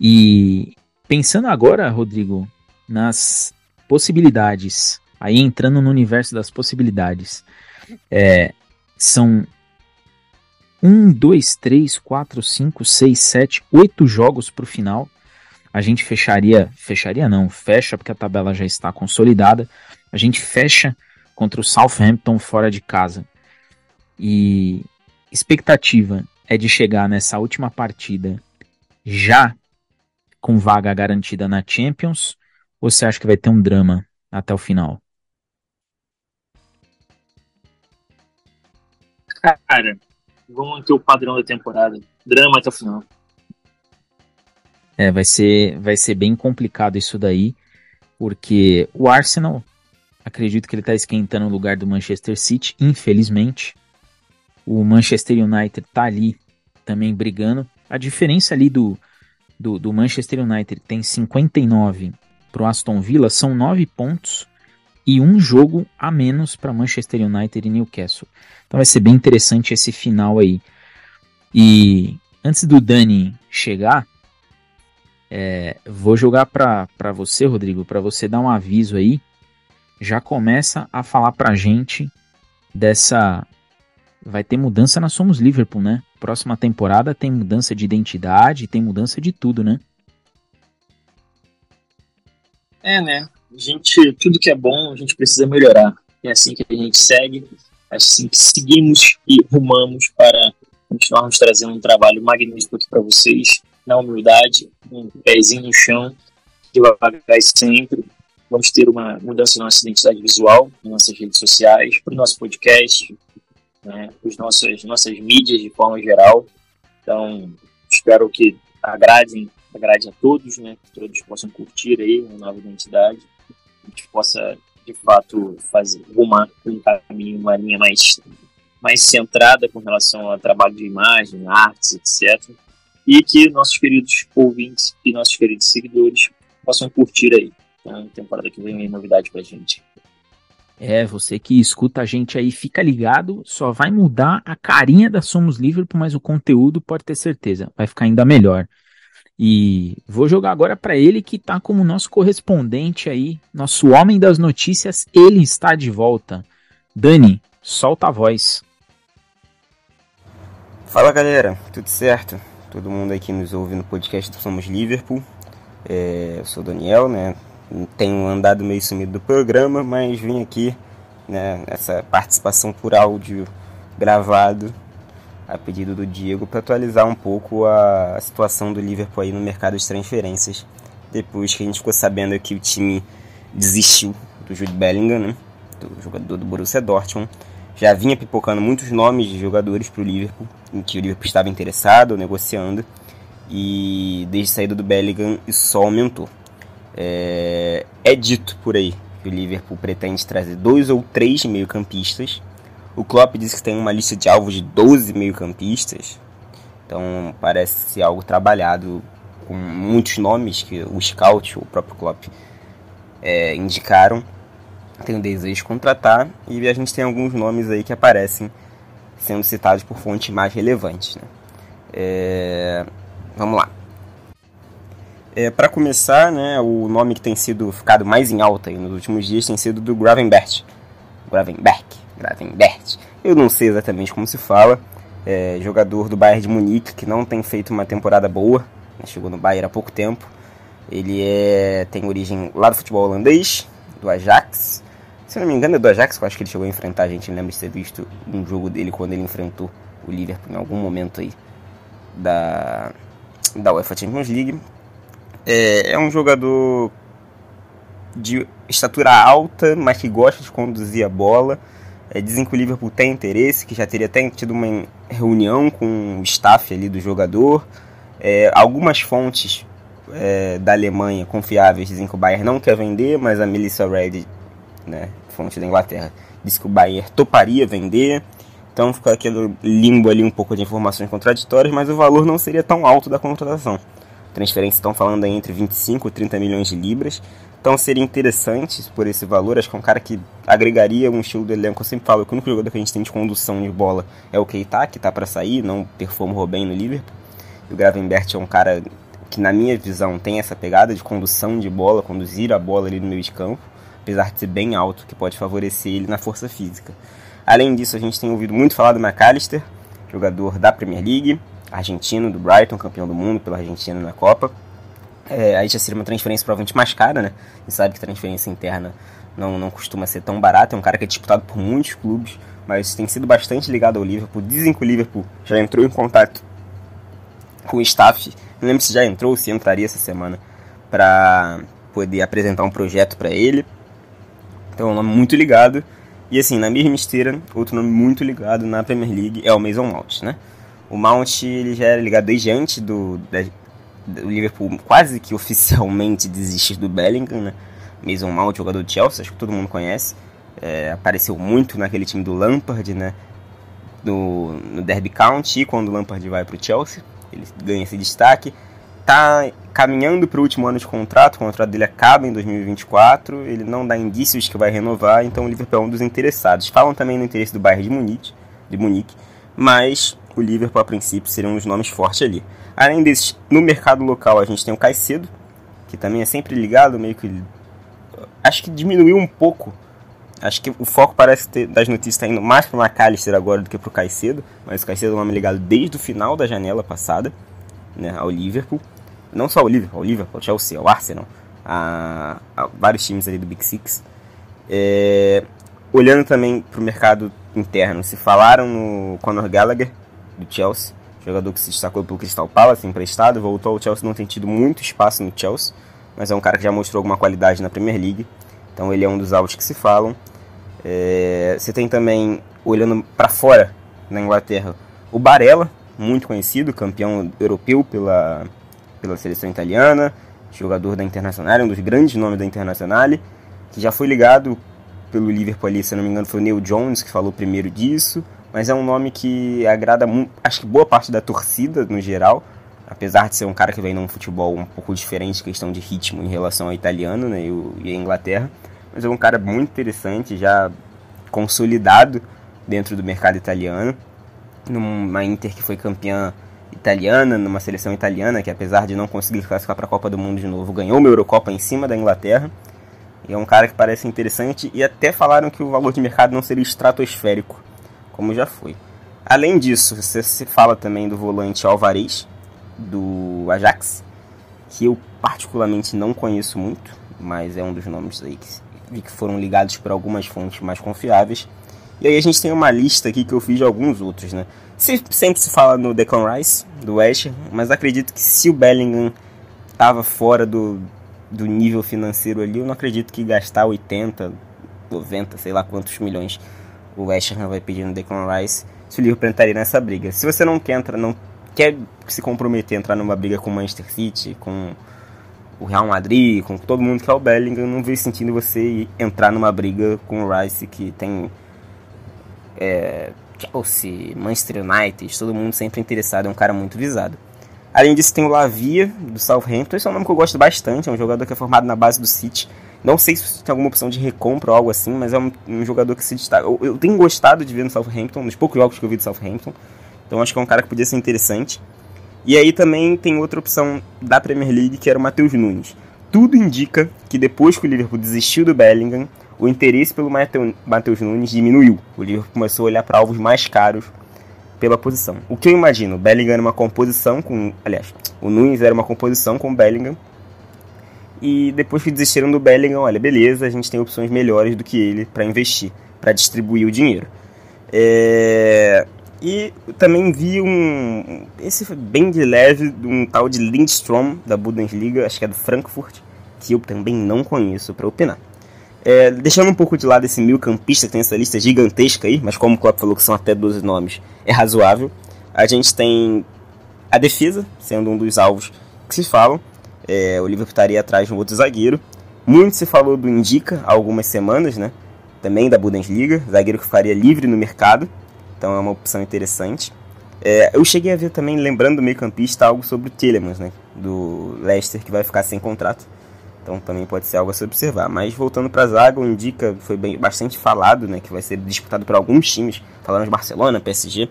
E pensando agora, Rodrigo, nas possibilidades, aí entrando no universo das possibilidades, é, são um, dois, três, quatro, cinco, seis, sete, oito jogos para o final. A gente fecharia, fecharia não, fecha porque a tabela já está consolidada. A gente fecha contra o Southampton fora de casa. E expectativa é de chegar nessa última partida já com vaga garantida na Champions? Ou você acha que vai ter um drama até o final? Cara, vamos manter o padrão da temporada. Drama até o final. É, vai ser, vai ser bem complicado isso daí, porque o Arsenal, acredito que ele está esquentando o lugar do Manchester City, infelizmente. O Manchester United tá ali também brigando. A diferença ali do, do, do Manchester United tem 59 para o Aston Villa são 9 pontos e um jogo a menos para Manchester United e Newcastle. Então vai ser bem interessante esse final aí. E antes do Dani chegar, é, vou jogar para você, Rodrigo, para você dar um aviso aí. Já começa a falar para gente dessa vai ter mudança na Somos Liverpool, né? Próxima temporada tem mudança de identidade, tem mudança de tudo, né? É, né? A gente, tudo que é bom, a gente precisa melhorar. É assim que a gente segue, é assim que seguimos e rumamos para continuarmos trazendo um trabalho magnífico aqui para vocês, na humildade, um pezinho no chão, devagar sempre. Vamos ter uma mudança na nossa identidade visual, nas nossas redes sociais, para o nosso podcast, né, os nossos, nossas mídias de forma geral. Então, espero que agradem, agrade a todos, né, que todos possam curtir aí uma nova identidade, gente possa, de fato, fazer rumar um caminho, uma linha mais, mais centrada com relação ao trabalho de imagem, artes, etc. E que nossos queridos ouvintes e nossos queridos seguidores possam curtir aí. Então, temporada que vem vem novidade pra gente. É, você que escuta a gente aí, fica ligado, só vai mudar a carinha da Somos Liverpool, mas o conteúdo pode ter certeza, vai ficar ainda melhor. E vou jogar agora para ele que tá como nosso correspondente aí, nosso homem das notícias, ele está de volta. Dani, solta a voz. Fala galera, tudo certo? Todo mundo aqui nos ouve no podcast Somos Liverpool. É, eu sou o Daniel, né? tenho andado meio sumido do programa, mas vim aqui né, nessa participação por áudio gravado a pedido do Diego para atualizar um pouco a, situação do Liverpool aí no mercado de transferências depois que a gente ficou sabendo que o time desistiu do Jude Bellingham, né, do jogador do Borussia Dortmund. Já vinha pipocando muitos nomes de jogadores para o Liverpool, em que o Liverpool estava interessado, negociando, e desde a saída do Bellingham isso só aumentou. É, é dito por aí que o Liverpool pretende trazer dois ou três meio-campistas. O Klopp diz que tem uma lista de alvos de 12 meio-campistas. Então parece ser algo trabalhado com muitos nomes que o Scout, o próprio Klopp, é, indicaram. Tem o desejo de contratar e a gente tem alguns nomes aí que aparecem sendo citados por fontes mais relevantes. Né? É, vamos lá. É, para começar, né, o nome que tem sido ficado mais em alta nos últimos dias tem sido do Gravenberch. Gravenberch, Gravenberch. Eu não sei exatamente como se fala. É, jogador do Bayern de Munique que não tem feito uma temporada boa. Né, chegou no Bayern há pouco tempo. Ele é, tem origem lá do futebol holandês, do Ajax. Se eu não me engano é do Ajax, eu acho que ele chegou a enfrentar a gente. Lembro de ter visto um jogo dele quando ele enfrentou o Liverpool em algum momento aí da, da UEFA Champions League. É, é um jogador de estatura alta, mas que gosta de conduzir a bola. É, dizem que o Liverpool tem interesse, que já teria até tido uma reunião com o staff ali do jogador. É, algumas fontes é, da Alemanha confiáveis dizem que o Bayern não quer vender, mas a Melissa Reid, né, fonte da Inglaterra, disse que o Bayern toparia vender. Então fica aquele limbo ali um pouco de informações contraditórias, mas o valor não seria tão alto da contratação. Transferências estão falando aí entre 25 e 30 milhões de libras. Então seria interessante por esse valor. Acho que é um cara que agregaria um estilo do elenco. Eu sempre falo que o único jogador que a gente tem de condução de bola é o Keita, que está para sair, não performou bem no Liverpool. E o Gravenbert é um cara que, na minha visão, tem essa pegada de condução de bola, conduzir a bola ali no meio de campo, apesar de ser bem alto, que pode favorecer ele na força física. Além disso, a gente tem ouvido muito falar do McAllister, jogador da Premier League, argentino do Brighton, campeão do mundo pela Argentina na Copa. É, aí já seria uma transferência provavelmente mais cara, né? Gente sabe que transferência interna não, não costuma ser tão barata. É um cara que é disputado por muitos clubes, mas tem sido bastante ligado ao Liverpool. Dizem que o Liverpool já entrou em contato com o staff. Não lembro se já entrou ou se entraria essa semana para poder apresentar um projeto para ele. Então é um nome muito ligado. E assim, na mesma esteira, outro nome muito ligado na Premier League é o Mason Mount, né? O Mount ele já era ligado desde antes do, o Liverpool quase que oficialmente *laughs* desistir do Bellingham, né? Mason Mount, jogador do Chelsea, acho que todo mundo conhece. É, apareceu muito naquele time do Lampard, né? Do, no Derby County, quando o Lampard vai para o Chelsea. Ele ganha esse destaque. Tá caminhando para o último ano de contrato, o contrato dele acaba em 2024. Ele não dá indícios que vai renovar, então o Liverpool é um dos interessados. Falam também no interesse do Bayern de Munique, de Munique mas o Liverpool a princípio seria um dos nomes fortes ali. Além desses, no mercado local a gente tem o Caicedo, que também é sempre ligado, meio que. Acho que diminuiu um pouco. Acho que o foco parece ter, das notícias está indo mais para o McAllister agora do que para o Caicedo, mas o Caicedo é um nome ligado desde o final da janela passada né, ao Liverpool. Não só ao Liverpool, ao Liverpool, ao Chelsea, ao Arsenal, a, a vários times ali do Big Six. É, olhando também para o mercado interno, se falaram no Conor Gallagher, do Chelsea, jogador que se destacou pelo Crystal Palace, emprestado, voltou ao Chelsea, não tem tido muito espaço no Chelsea, mas é um cara que já mostrou alguma qualidade na Premier League, então ele é um dos altos que se falam. É, você tem também, olhando para fora, na Inglaterra, o Barella, muito conhecido, campeão europeu pela, pela seleção italiana, jogador da Internacional, um dos grandes nomes da Internacional, que já foi ligado pelo Liverpool ali, se não me engano, foi o Neil Jones que falou primeiro disso mas é um nome que agrada acho que boa parte da torcida no geral, apesar de ser um cara que vem num futebol um pouco diferente, questão de ritmo em relação ao italiano né, e, a Inglaterra, mas é um cara muito interessante, já consolidado dentro do mercado italiano, numa Inter que foi campeã italiana, numa seleção italiana que apesar de não conseguir classificar para a Copa do Mundo de novo, ganhou uma Eurocopa em cima da Inglaterra. E é um cara que parece interessante. E até falaram que o valor de mercado não seria estratosférico como já foi. Além disso, você se fala também do volante Alvarez, do Ajax, que eu particularmente não conheço muito, mas é um dos nomes aí que que foram ligados por algumas fontes mais confiáveis. E aí a gente tem uma lista aqui que eu fiz de alguns outros, né? Sempre se fala no Declan Rice, do West, mas acredito que se o Bellingham estava fora do, do nível financeiro ali, eu não acredito que gastar 80, 90, sei lá quantos milhões o West Ham vai pedir no Declan Rice, se o Liverpool entraria nessa briga. Se você não quer entrar, não quer se comprometer a entrar numa briga com o Manchester City, com o Real Madrid, com todo mundo que é o Bellingham, não vejo sentido você entrar numa briga com o Rice que tem é, Chelsea, Manchester United, todo mundo sempre interessado, é um cara muito visado. Além disso, tem o Lavia, do Southampton. Esse é um nome que eu gosto bastante. É um jogador que é formado na base do City. Não sei se tem alguma opção de recompra ou algo assim, mas é um, um jogador que se destaca. Eu, eu, tenho gostado de ver no Southampton, nos poucos jogos que eu vi do Southampton. Então acho que é um cara que podia ser interessante. E aí também tem outra opção da Premier League, que era o Matheus Nunes. Tudo indica que depois que o Liverpool desistiu do Bellingham, o interesse pelo Matheus Nunes diminuiu. O Liverpool começou a olhar para alvos mais caros pela posição. O que eu imagino? O Bellingham era uma composição com. Aliás, o Nunes era uma composição com o Bellingham. E depois que desistiram do Bellingham, olha, beleza, a gente tem opções melhores do que ele para investir, para distribuir o dinheiro. É... E também vi um. Esse foi bem de leve, um tal de Lindstrom, da Bundesliga, acho que é do Frankfurt, que eu também não conheço para opinar. É, deixando um pouco de lado esse mil campista que tem essa lista gigantesca aí, mas como o Klopp falou que são até 12 nomes, é razoável. A gente tem a defesa, sendo um dos alvos que se falam. É, o Liverpool estaria atrás de um outro zagueiro. Muito se falou do Indica há algumas semanas, né? Também da Bundesliga, zagueiro que ficaria livre no mercado. Então é uma opção interessante. É, eu cheguei a ver também, lembrando do meio campista, algo sobre o Telemans, né? Do Leicester, que vai ficar sem contrato. Então também pode ser algo a se observar. Mas voltando para a zaga, o Indica foi bem, bastante falado, né? Que vai ser disputado por alguns times. Falaram de Barcelona, PSG.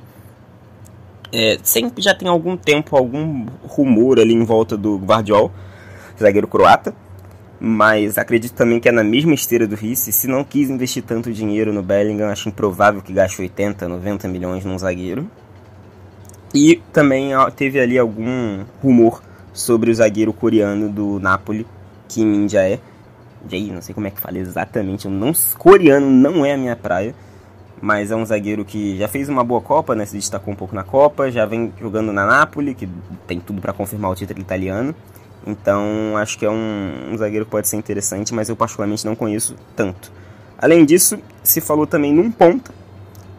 É, sempre já tem algum tempo, algum rumor ali em volta do Guardiol, zagueiro croata. Mas acredito também que é na mesma esteira do Risse. Se não quis investir tanto dinheiro no Bellingham, acho improvável que gaste 80, 90 milhões num zagueiro. E também teve ali algum rumor sobre o zagueiro coreano do Napoli, Kim Min-jae. Jae, não sei como é que fala exatamente, não, coreano não é a minha praia, mas é um zagueiro que já fez uma boa Copa, né, se destacou um pouco na Copa, já vem jogando na Napoli, que tem tudo para confirmar o título italiano. Então acho que é um, um, zagueiro que pode ser interessante, mas eu particularmente não conheço tanto. Além disso, se falou também num ponto,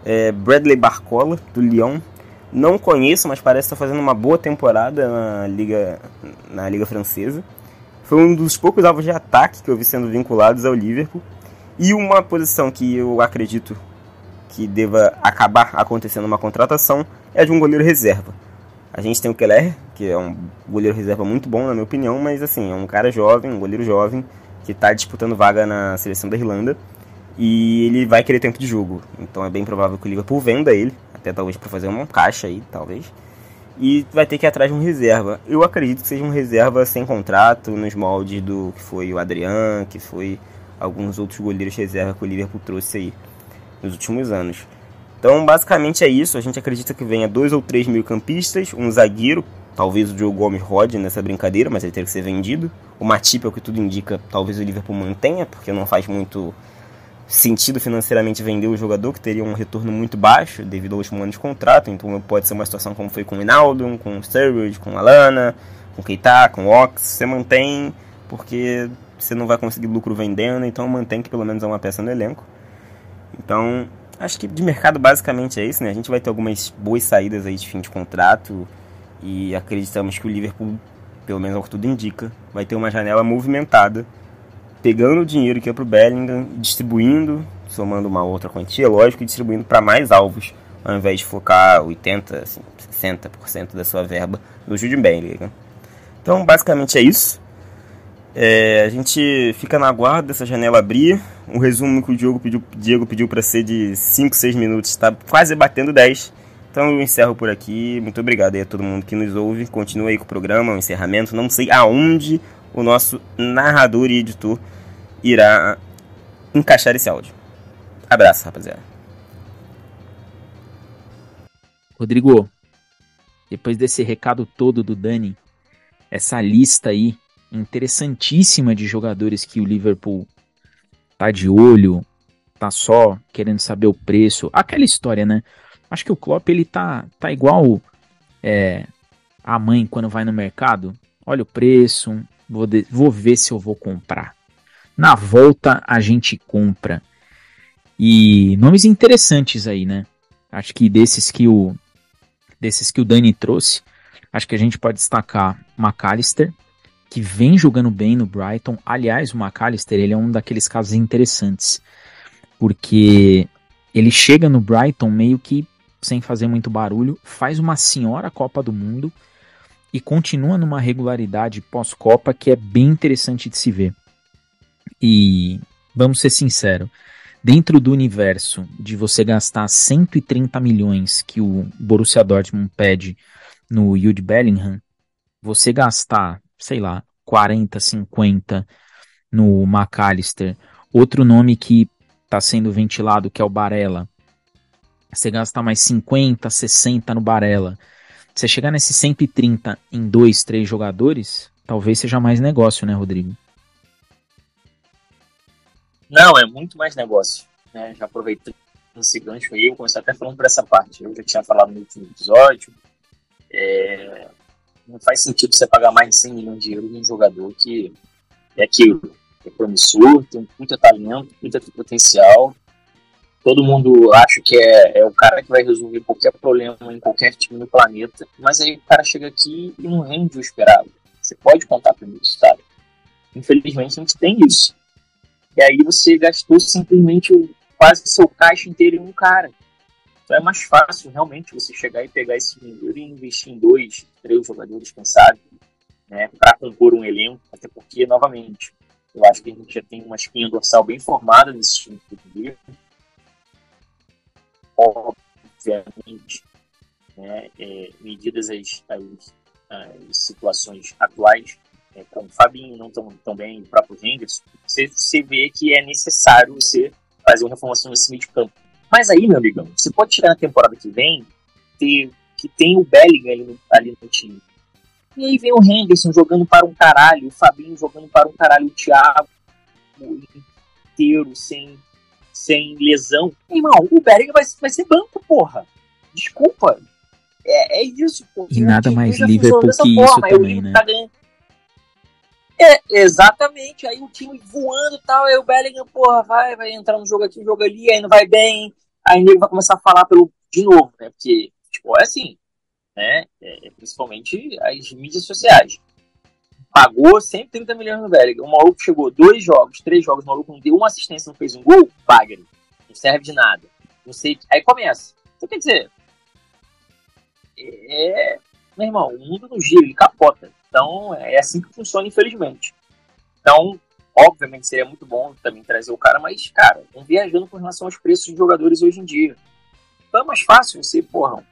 é Bradley Barcola, do Lyon. Não conheço, mas parece estar fazendo uma boa temporada na Liga, na Liga Francesa. Foi um dos poucos alvos de ataque que eu vi sendo vinculados ao Liverpool. E uma posição que eu acredito que deva acabar acontecendo uma contratação é de um goleiro reserva. A gente tem o Keller, que é um goleiro reserva muito bom, na minha opinião, mas assim, é um cara jovem, um goleiro jovem, que está disputando vaga na seleção da Irlanda. E ele vai querer tempo de jogo. Então é bem provável que o Liverpool venda ele, até talvez para fazer uma caixa aí, talvez. E vai ter que ir atrás de um reserva. Eu acredito que seja um reserva sem contrato, nos moldes do que foi o Adrian, que foi alguns outros goleiros reserva que o Liverpool trouxe aí nos últimos anos. Então, basicamente é isso. A gente acredita que venha dois ou três mil campistas, um zagueiro, talvez o Diogo Gomes rode nessa brincadeira, mas ele teria que ser vendido. O Matip, o que tudo indica, talvez o Liverpool mantenha, porque não faz muito sentido financeiramente vender o jogador, que teria um retorno muito baixo devido ao último ano de contrato. Então pode ser uma situação como foi com o Inaldo, com o Sturridge, com o Alana, com o Keita, com o Ox. Você mantém porque você não vai conseguir lucro vendendo, então mantém que pelo menos é uma peça no elenco. Então Acho que de mercado basicamente é isso, né? A gente vai ter algumas boas saídas aí de fim de contrato e acreditamos que o Liverpool, pelo menos ao que tudo indica, vai ter uma janela movimentada, pegando o dinheiro que é pro Bellingham, distribuindo, somando uma outra quantia, lógico, e distribuindo para mais alvos, ao invés de focar 80, assim, 60% da sua verba no Jude Bellingham. Então, basicamente é isso. É, a gente fica na guarda dessa janela abrir. Um resumo que o Diego pediu, Diego pediu para ser de 5, 6 minutos, está quase batendo 10. Então eu encerro por aqui. Muito obrigado aí a todo mundo que nos ouve. Continua aí com o programa, o encerramento. Não sei aonde o nosso narrador e editor irá encaixar esse áudio. Abraço, rapaziada. Rodrigo, depois desse recado todo do Dani, essa lista aí interessantíssima de jogadores que o Liverpool tá de olho, tá só querendo saber o preço. Aquela história, né? Acho que o Klopp ele tá, tá igual é, a mãe quando vai no mercado. Olha o preço, vou, de, vou ver se eu vou comprar. Na volta a gente compra. E nomes interessantes aí, né? Acho que desses que o desses que o Dani trouxe, acho que a gente pode destacar McAllister, que vem jogando bem no Brighton. Aliás, o McAllister ele é um daqueles casos interessantes, porque ele chega no Brighton meio que sem fazer muito barulho, faz uma senhora Copa do Mundo e continua numa regularidade pós-Copa que é bem interessante de se ver. E vamos ser sinceros, dentro do universo de você gastar 130 milhões que o Borussia Dortmund pede no Jude Bellingham, você gastar sei lá, 40, 50 no McAllister. Outro nome que está sendo ventilado, que é o Barella. Você gasta mais 50, 60 no Barella. Você chegar nesse 130 em dois, três jogadores, talvez seja mais negócio, né, Rodrigo? Não, é muito mais negócio. Né? Já aproveitando esse gancho aí, eu comecei até falando por essa parte. Eu já tinha falado no último episódio. É, não faz sentido você pagar mais de 100 milhões de euros num jogador que é aquilo, é promissor, tem muito talento, muito potencial. Todo mundo acha que é, é o cara que vai resolver qualquer problema em qualquer time no planeta, mas aí o cara chega aqui e não rende o esperado. Você pode contar com isso, sabe? Infelizmente a gente tem isso. E aí você gastou simplesmente quase seu caixa inteiro em um cara. Então é mais fácil realmente você chegar e pegar esse dinheiro e investir em dois, três jogadores, quem sabe, né, para compor um elenco, até porque, novamente, eu acho que a gente já tem uma espinha dorsal bem formada nesse time português. Obviamente, né, é, medidas as, as, as, situações atuais, é, o Fabinho não tão, tão bem, o próprio Henderson, você, você vê que é necessário você fazer uma reformação nesse meio de campo. Mas aí, meu amigão, você pode chegar na temporada que vem ter, que tem o Bellingham ali no, ali no time. E aí vem o Henderson jogando para um caralho, o Fabinho jogando para um caralho, o Thiago inteiro, sem, sem lesão. Irmão, o Bellingham vai, vai ser banco, porra. Desculpa. É, é isso, pô. E nada mais Liverpool que isso também, né? Tá ganhando. É, exatamente. Aí o time voando e tal, aí o Bellingham, porra, vai, vai entrar no jogo aqui, no jogo ali, aí não vai bem. Aí ele vai começar a falar pelo, de novo, né? Porque, tipo, é assim, né? É, principalmente as mídias sociais. Pagou 130 milhões no Bellingham. O maluco chegou dois jogos, três jogos, o maluco não deu uma assistência, não fez um gol, Wagner. Não serve de nada. Não sei. Aí começa. Então, quer dizer, é, meu irmão, o mundo no giro, ele capota. Então, é assim que funciona, infelizmente. Então, obviamente, seria muito bom também trazer o cara, mas, cara, vão viajando com relação aos preços de jogadores hoje em dia. Então é mais fácil você, porra,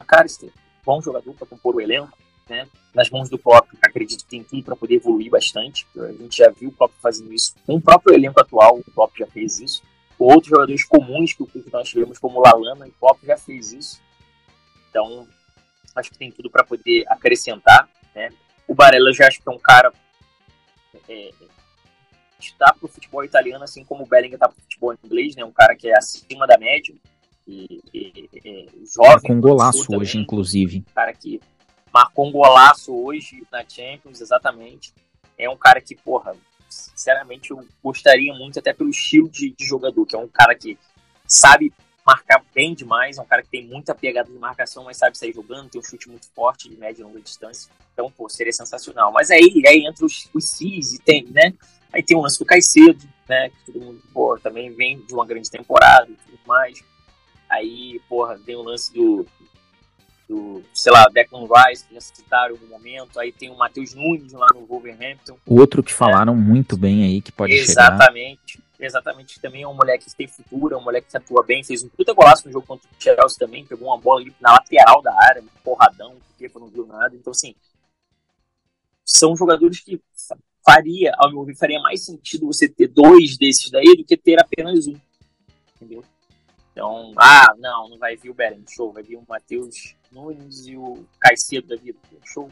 McAllister, bom jogador para compor o elenco, né? Nas mãos do Klopp, acredito que tem tudo para poder evoluir bastante. A gente já viu o Klopp fazendo isso com o próprio elenco atual, o Klopp já fez isso. Outros jogadores comuns que, nós tivemos, como Lalana, o Klopp já fez isso. Então, acho que tem tudo para poder acrescentar. Né? O Barella já acho que é um cara é, está para o futebol italiano, assim como o Bellingham está para o futebol inglês, né? um cara que é acima da média. E, e, e jovem. Com um golaço também, hoje, inclusive. Um cara que marcou um golaço hoje na Champions, exatamente. É um cara que, porra, sinceramente eu gostaria muito, até pelo estilo de, de jogador, que é um cara que sabe marcar bem demais, é um cara que tem muita pegada de marcação, mas sabe sair jogando, tem um chute muito forte de média e longa distância. Então, pô, seria sensacional. Mas aí, aí entra os, os CIS e tem, né? Aí tem o lance do Caicedo, né? Que todo mundo, pô, também vem de uma grande temporada e tudo mais. Aí, porra, tem o lance do, do sei lá, Declan Rice, que já citaram no momento. Aí tem o Matheus Nunes lá no Wolverhampton. Outro que falaram é. muito bem aí, que pode Exatamente. Chegar exatamente também é um moleque que tem futuro, é um moleque que atua bem, fez um puta golaço no jogo contra o Chelsea também, pegou uma bola ali na lateral da área, um porradão, porque não viu nada. Então, assim, são jogadores que faria, ao meu ver, faria mais sentido você ter dois desses daí do que ter apenas um. Entendeu? Então, ah, não, não vai vir o Beren, show, vai vir o Matheus Nunes e o Caicedo da vida, show.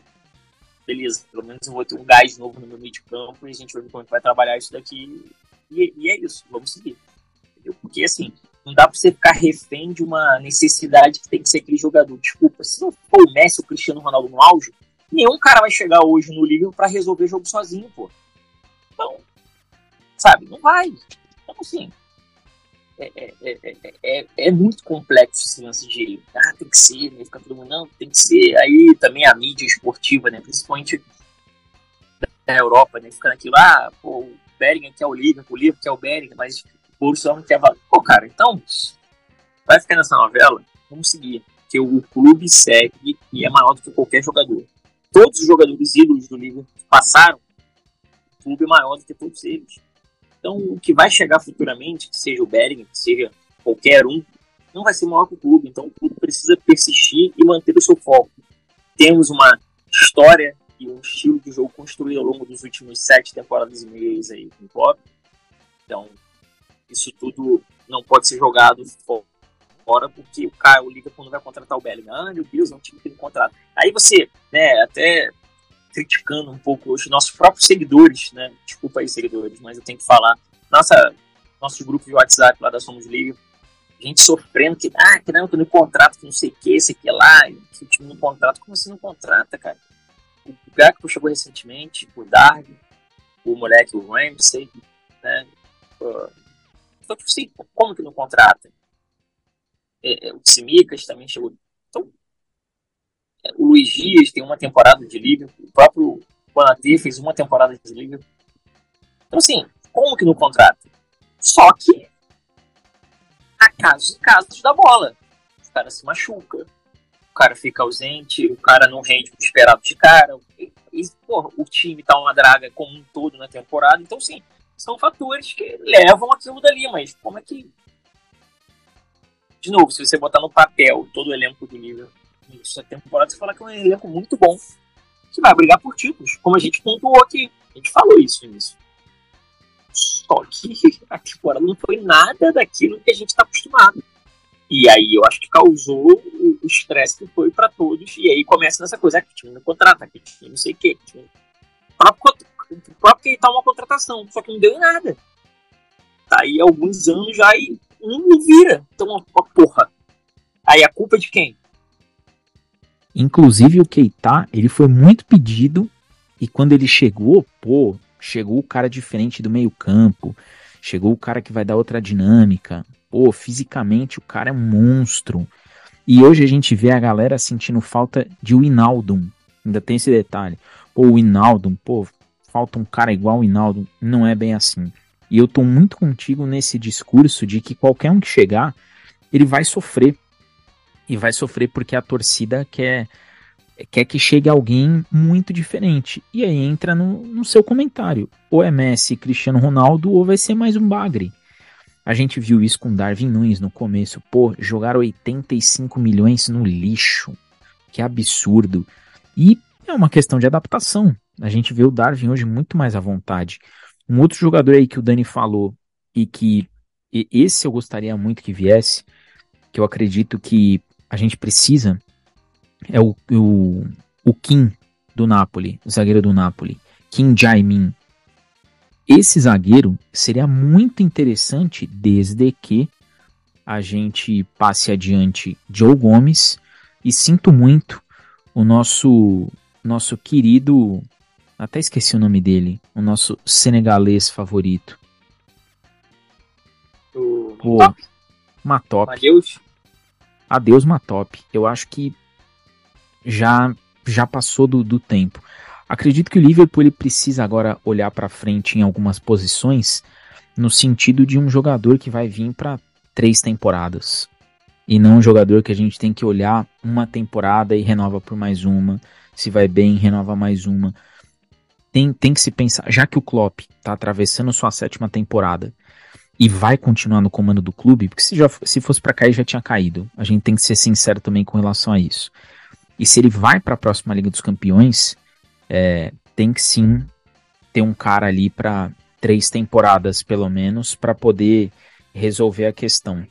Beleza, pelo menos eu vou ter um gás novo no meu meio de campo e a gente vai ver como é vai trabalhar isso daqui e, e é isso, vamos seguir. Entendeu? Porque assim, não dá pra você ficar refém de uma necessidade que tem que ser aquele jogador. Desculpa, se não for o Messi ou o Cristiano Ronaldo no auge, nenhum cara vai chegar hoje no Liverpool para resolver jogo sozinho, pô. Então, sabe, não vai. Então, assim, é, é, é, é, muito complexo esse lance de ah, tem que ser, né? Fica todo mundo, não, tem que ser. Aí também a mídia esportiva, né? Principalmente na Europa, né? Fica naquilo, ah, pô, Bellingham quer o Liverpool, o Liverpool quer o Bellingham, mas o Borussia não quer... Pô, cara, então, vai ficar nessa novela? Vamos seguir. Que o clube segue e é maior do que qualquer jogador. Todos os jogadores ídolos do Liverpool passaram, o clube é maior do que todos eles. Então, o que vai chegar futuramente, que seja o Bellingham, que seja qualquer um, não vai ser maior que o clube. Então, o clube precisa persistir e manter o seu foco. Temos uma história e um estilo de jogo construído ao longo dos últimos sete temporadas e meias aí com o Klopp. Então, isso tudo não pode ser jogado fora porque o cara, o Liverpool não vai contratar o Bellingham. Ah, meu Deus, é um time que não contrata. Aí você, né, até criticando um pouco os nossos próprios seguidores, né, desculpa aí seguidores, mas eu tenho que falar, nossa, nosso grupo de WhatsApp lá da Somos Livre, gente sofrendo que, ah, que não, que no contrato, que não sei o que, esse aqui lá, que o time não contrata. Como assim não contrata, cara? O Gakpo chegou recentemente, o Darg, o moleque, o Ramsey, né? Então, tipo assim, como que não contrata? É, é, o Tsimikas também chegou. Então, é, o Luiz Dias tem uma temporada de liga, o próprio Bonatê fez uma temporada de liga. Então, assim, como que não contrata? Só que há casos e casos da bola. o cara se machuca, o cara fica ausente, o cara não rende o esperado de cara. E, porra, o time tá uma draga como um todo na temporada. Então, sim, são fatores que levam aquilo dali, mas como é que. De novo, se você botar no papel todo o elenco do nível essa temporada, você fala que é um elenco muito bom que vai brigar por títulos, como a gente pontuou aqui. A gente falou isso início. Só que *laughs* a temporada não foi nada daquilo que a gente está acostumado. E aí eu acho que causou o estresse que foi para todos. E aí começa nessa coisa, é que o time não contrata, que time não sei o quê. O próprio, o próprio uma contratação, só que não deu em nada. Tá aí alguns anos já e não vira. Então, uma porra. Aí a culpa é de quem? Inclusive o Keita, ele foi muito pedido e quando ele chegou, pô, chegou o cara diferente do meio-campo, chegou o cara que vai dar outra dinâmica. Pô, fisicamente o cara é um monstro. E hoje a gente vê a galera sentindo falta de Winaldum. Ainda tem esse detalhe. Pô, o Winaldum, pô, falta um cara igual o Winaldum. Não é bem assim. E eu tô muito contigo nesse discurso de que qualquer um que chegar, ele vai sofrer. E vai sofrer porque a torcida quer quer que chegue alguém muito diferente. E aí entra no, no seu comentário. Ou é Messi, Cristiano Ronaldo, ou vai ser mais um bagre. A gente viu isso com Darwin Nunes no começo. Pô, jogar 85 milhões no lixo. Que absurdo. E é uma questão de adaptação. A gente vê o Darwin hoje muito mais à vontade. Um outro jogador aí que o Dani falou e que e esse eu gostaria muito que viesse, que eu acredito que a gente precisa, é o, o, o Kim do Napoli, o zagueiro do Napoli, Kim Jae-min. Esse zagueiro seria muito interessante desde que a gente passe adiante Joe Gomes e sinto muito o nosso nosso querido, até esqueci o nome dele, o nosso senegalês favorito. O Matop. Adeus. Adeus Matop. Eu acho que já já passou do, do tempo. Acredito que o Liverpool ele precisa agora olhar para frente em algumas posições, no sentido de um jogador que vai vir para três temporadas. E não um jogador que a gente tem que olhar uma temporada e renova por mais uma. Se vai bem, renova mais uma. Tem, tem que se pensar, já que o Klopp está atravessando sua sétima temporada e vai continuar no comando do clube, porque se, já, se fosse para cair já tinha caído. A gente tem que ser sincero também com relação a isso. E se ele vai para a próxima Liga dos Campeões, é, tem que sim ter um cara ali para três temporadas, pelo menos, para poder resolver a questão.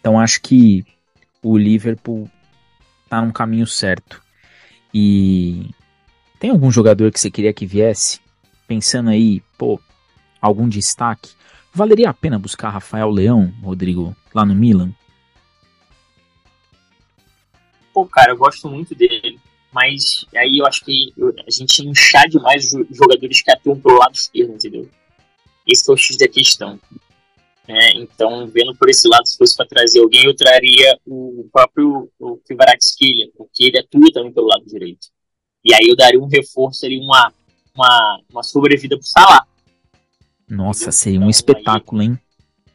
Então acho que o Liverpool tá num caminho certo. E tem algum jogador que você queria que viesse? Pensando aí, pô, algum destaque? Valeria a pena buscar Rafael Leão, Rodrigo, lá no Milan? pô, cara, eu gosto muito dele. Mas aí eu acho que a gente inchar demais os jogadores que atuam pelo lado esquerdo, entendeu? Esse é o X da questão. É, então, vendo por esse lado, se fosse para trazer alguém, eu traria o próprio o Kvaratskhelia, porque ele atua também pelo lado direito. E aí eu daria um reforço ali, uma, uma, uma sobrevida pro Salah. Nossa, entendeu? seria um então, espetáculo, aí, hein?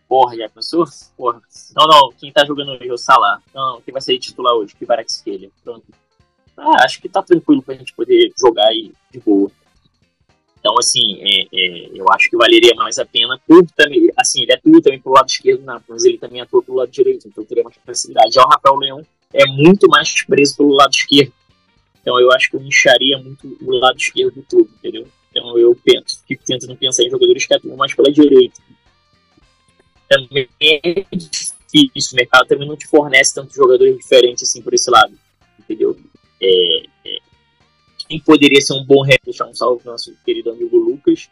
Porra, já pensou? Porra. Não, não, quem tá jogando hoje é o Salah. Não, quem vai ser titular hoje? Kvaratskhelia. Pronto. Ah, acho que tá tranquilo pra gente poder jogar aí de boa. Então, assim, é, é, eu acho que valeria mais a pena por também, assim, ele atua também pro lado esquerdo, não, mas ele também atua pro lado direito, então teria mais facilidade. Já o Rafael Leão é muito mais preso pelo lado esquerdo. Então eu acho que eu incharia muito o lado esquerdo do tudo, entendeu? Então eu penso, fico tentando pensar em jogadores que atuam mais pela direita também é difícil. O mercado também não te fornece tantos jogadores diferentes assim por esse lado. Entendeu? É, é, quem poderia ser um bom deixar um salve pro nosso querido amigo Lucas,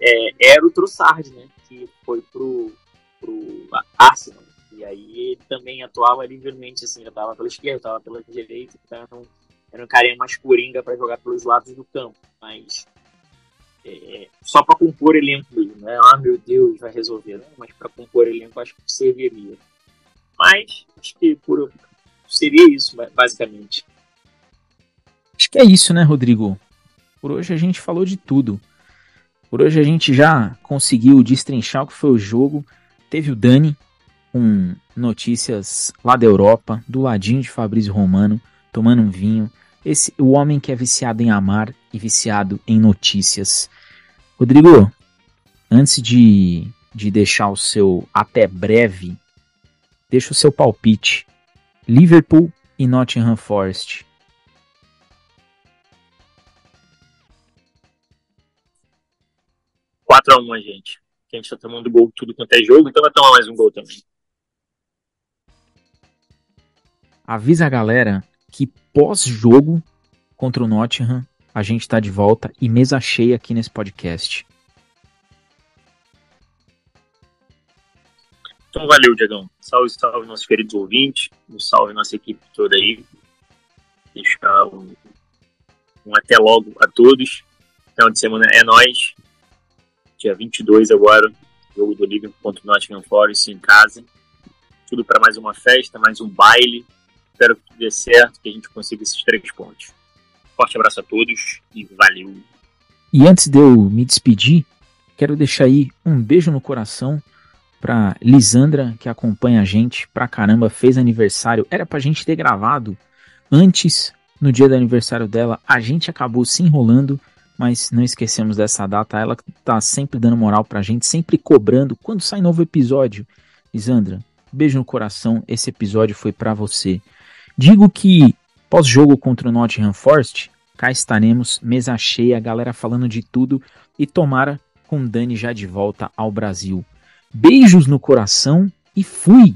é, era o Trossard, né? Que foi pro, pro Arsenal. E aí ele também atuava livremente, assim, já tava pela esquerda, tava pela direita, então era um carinha mais coringa para jogar pelos lados do campo. Mas é, só para compor elenco mesmo, né? Ah, meu Deus, vai resolver, né? Mas para compor elenco acho que serviria. Mas acho que por, seria isso, basicamente. Acho que é isso, né, Rodrigo? Por hoje a gente falou de tudo. Por hoje a gente já conseguiu destrinchar o que foi o jogo. Teve o Dani, com notícias lá da Europa, do ladinho de Fabrício Romano, tomando um vinho. Esse, o homem que é viciado em amar e viciado em notícias. Rodrigo, antes de, de deixar o seu até breve, deixa o seu palpite. Liverpool e Nottingham Forest. Quatro a 1 a gente. A gente tá tomando gol tudo quanto é jogo, então vai tomar mais um gol também. Avisa a galera que pós-jogo contra o Nottingham, a gente tá de volta e mesa cheia aqui nesse podcast. Então valeu, Diegão. Salve, salve nossos queridos ouvintes. Um salve nossa equipe toda aí. Deixar um, um até logo a todos. Final de semana é nós. Dia 22 agora. Jogo do Liverpool contra o Nottingham Forest em casa. Tudo para mais uma festa, mais um baile. Espero que tudo dê certo, que a gente consiga esses três pontos. Forte abraço a todos e valeu. E antes de eu me despedir, quero deixar aí um beijo no coração pra Lisandra, que acompanha a gente pra caramba, fez aniversário. Era pra gente ter gravado antes, no dia do aniversário dela. A gente acabou se enrolando, mas não esquecemos dessa data. Ela tá sempre dando moral pra gente, sempre cobrando quando sai novo episódio. Lisandra, beijo no coração. Esse episódio foi pra você. Digo que pós-jogo contra o Nottingham Forest, cá estaremos, mesa cheia, galera falando de tudo e tomara com Dani já de volta ao Brasil. Beijos no coração e fui!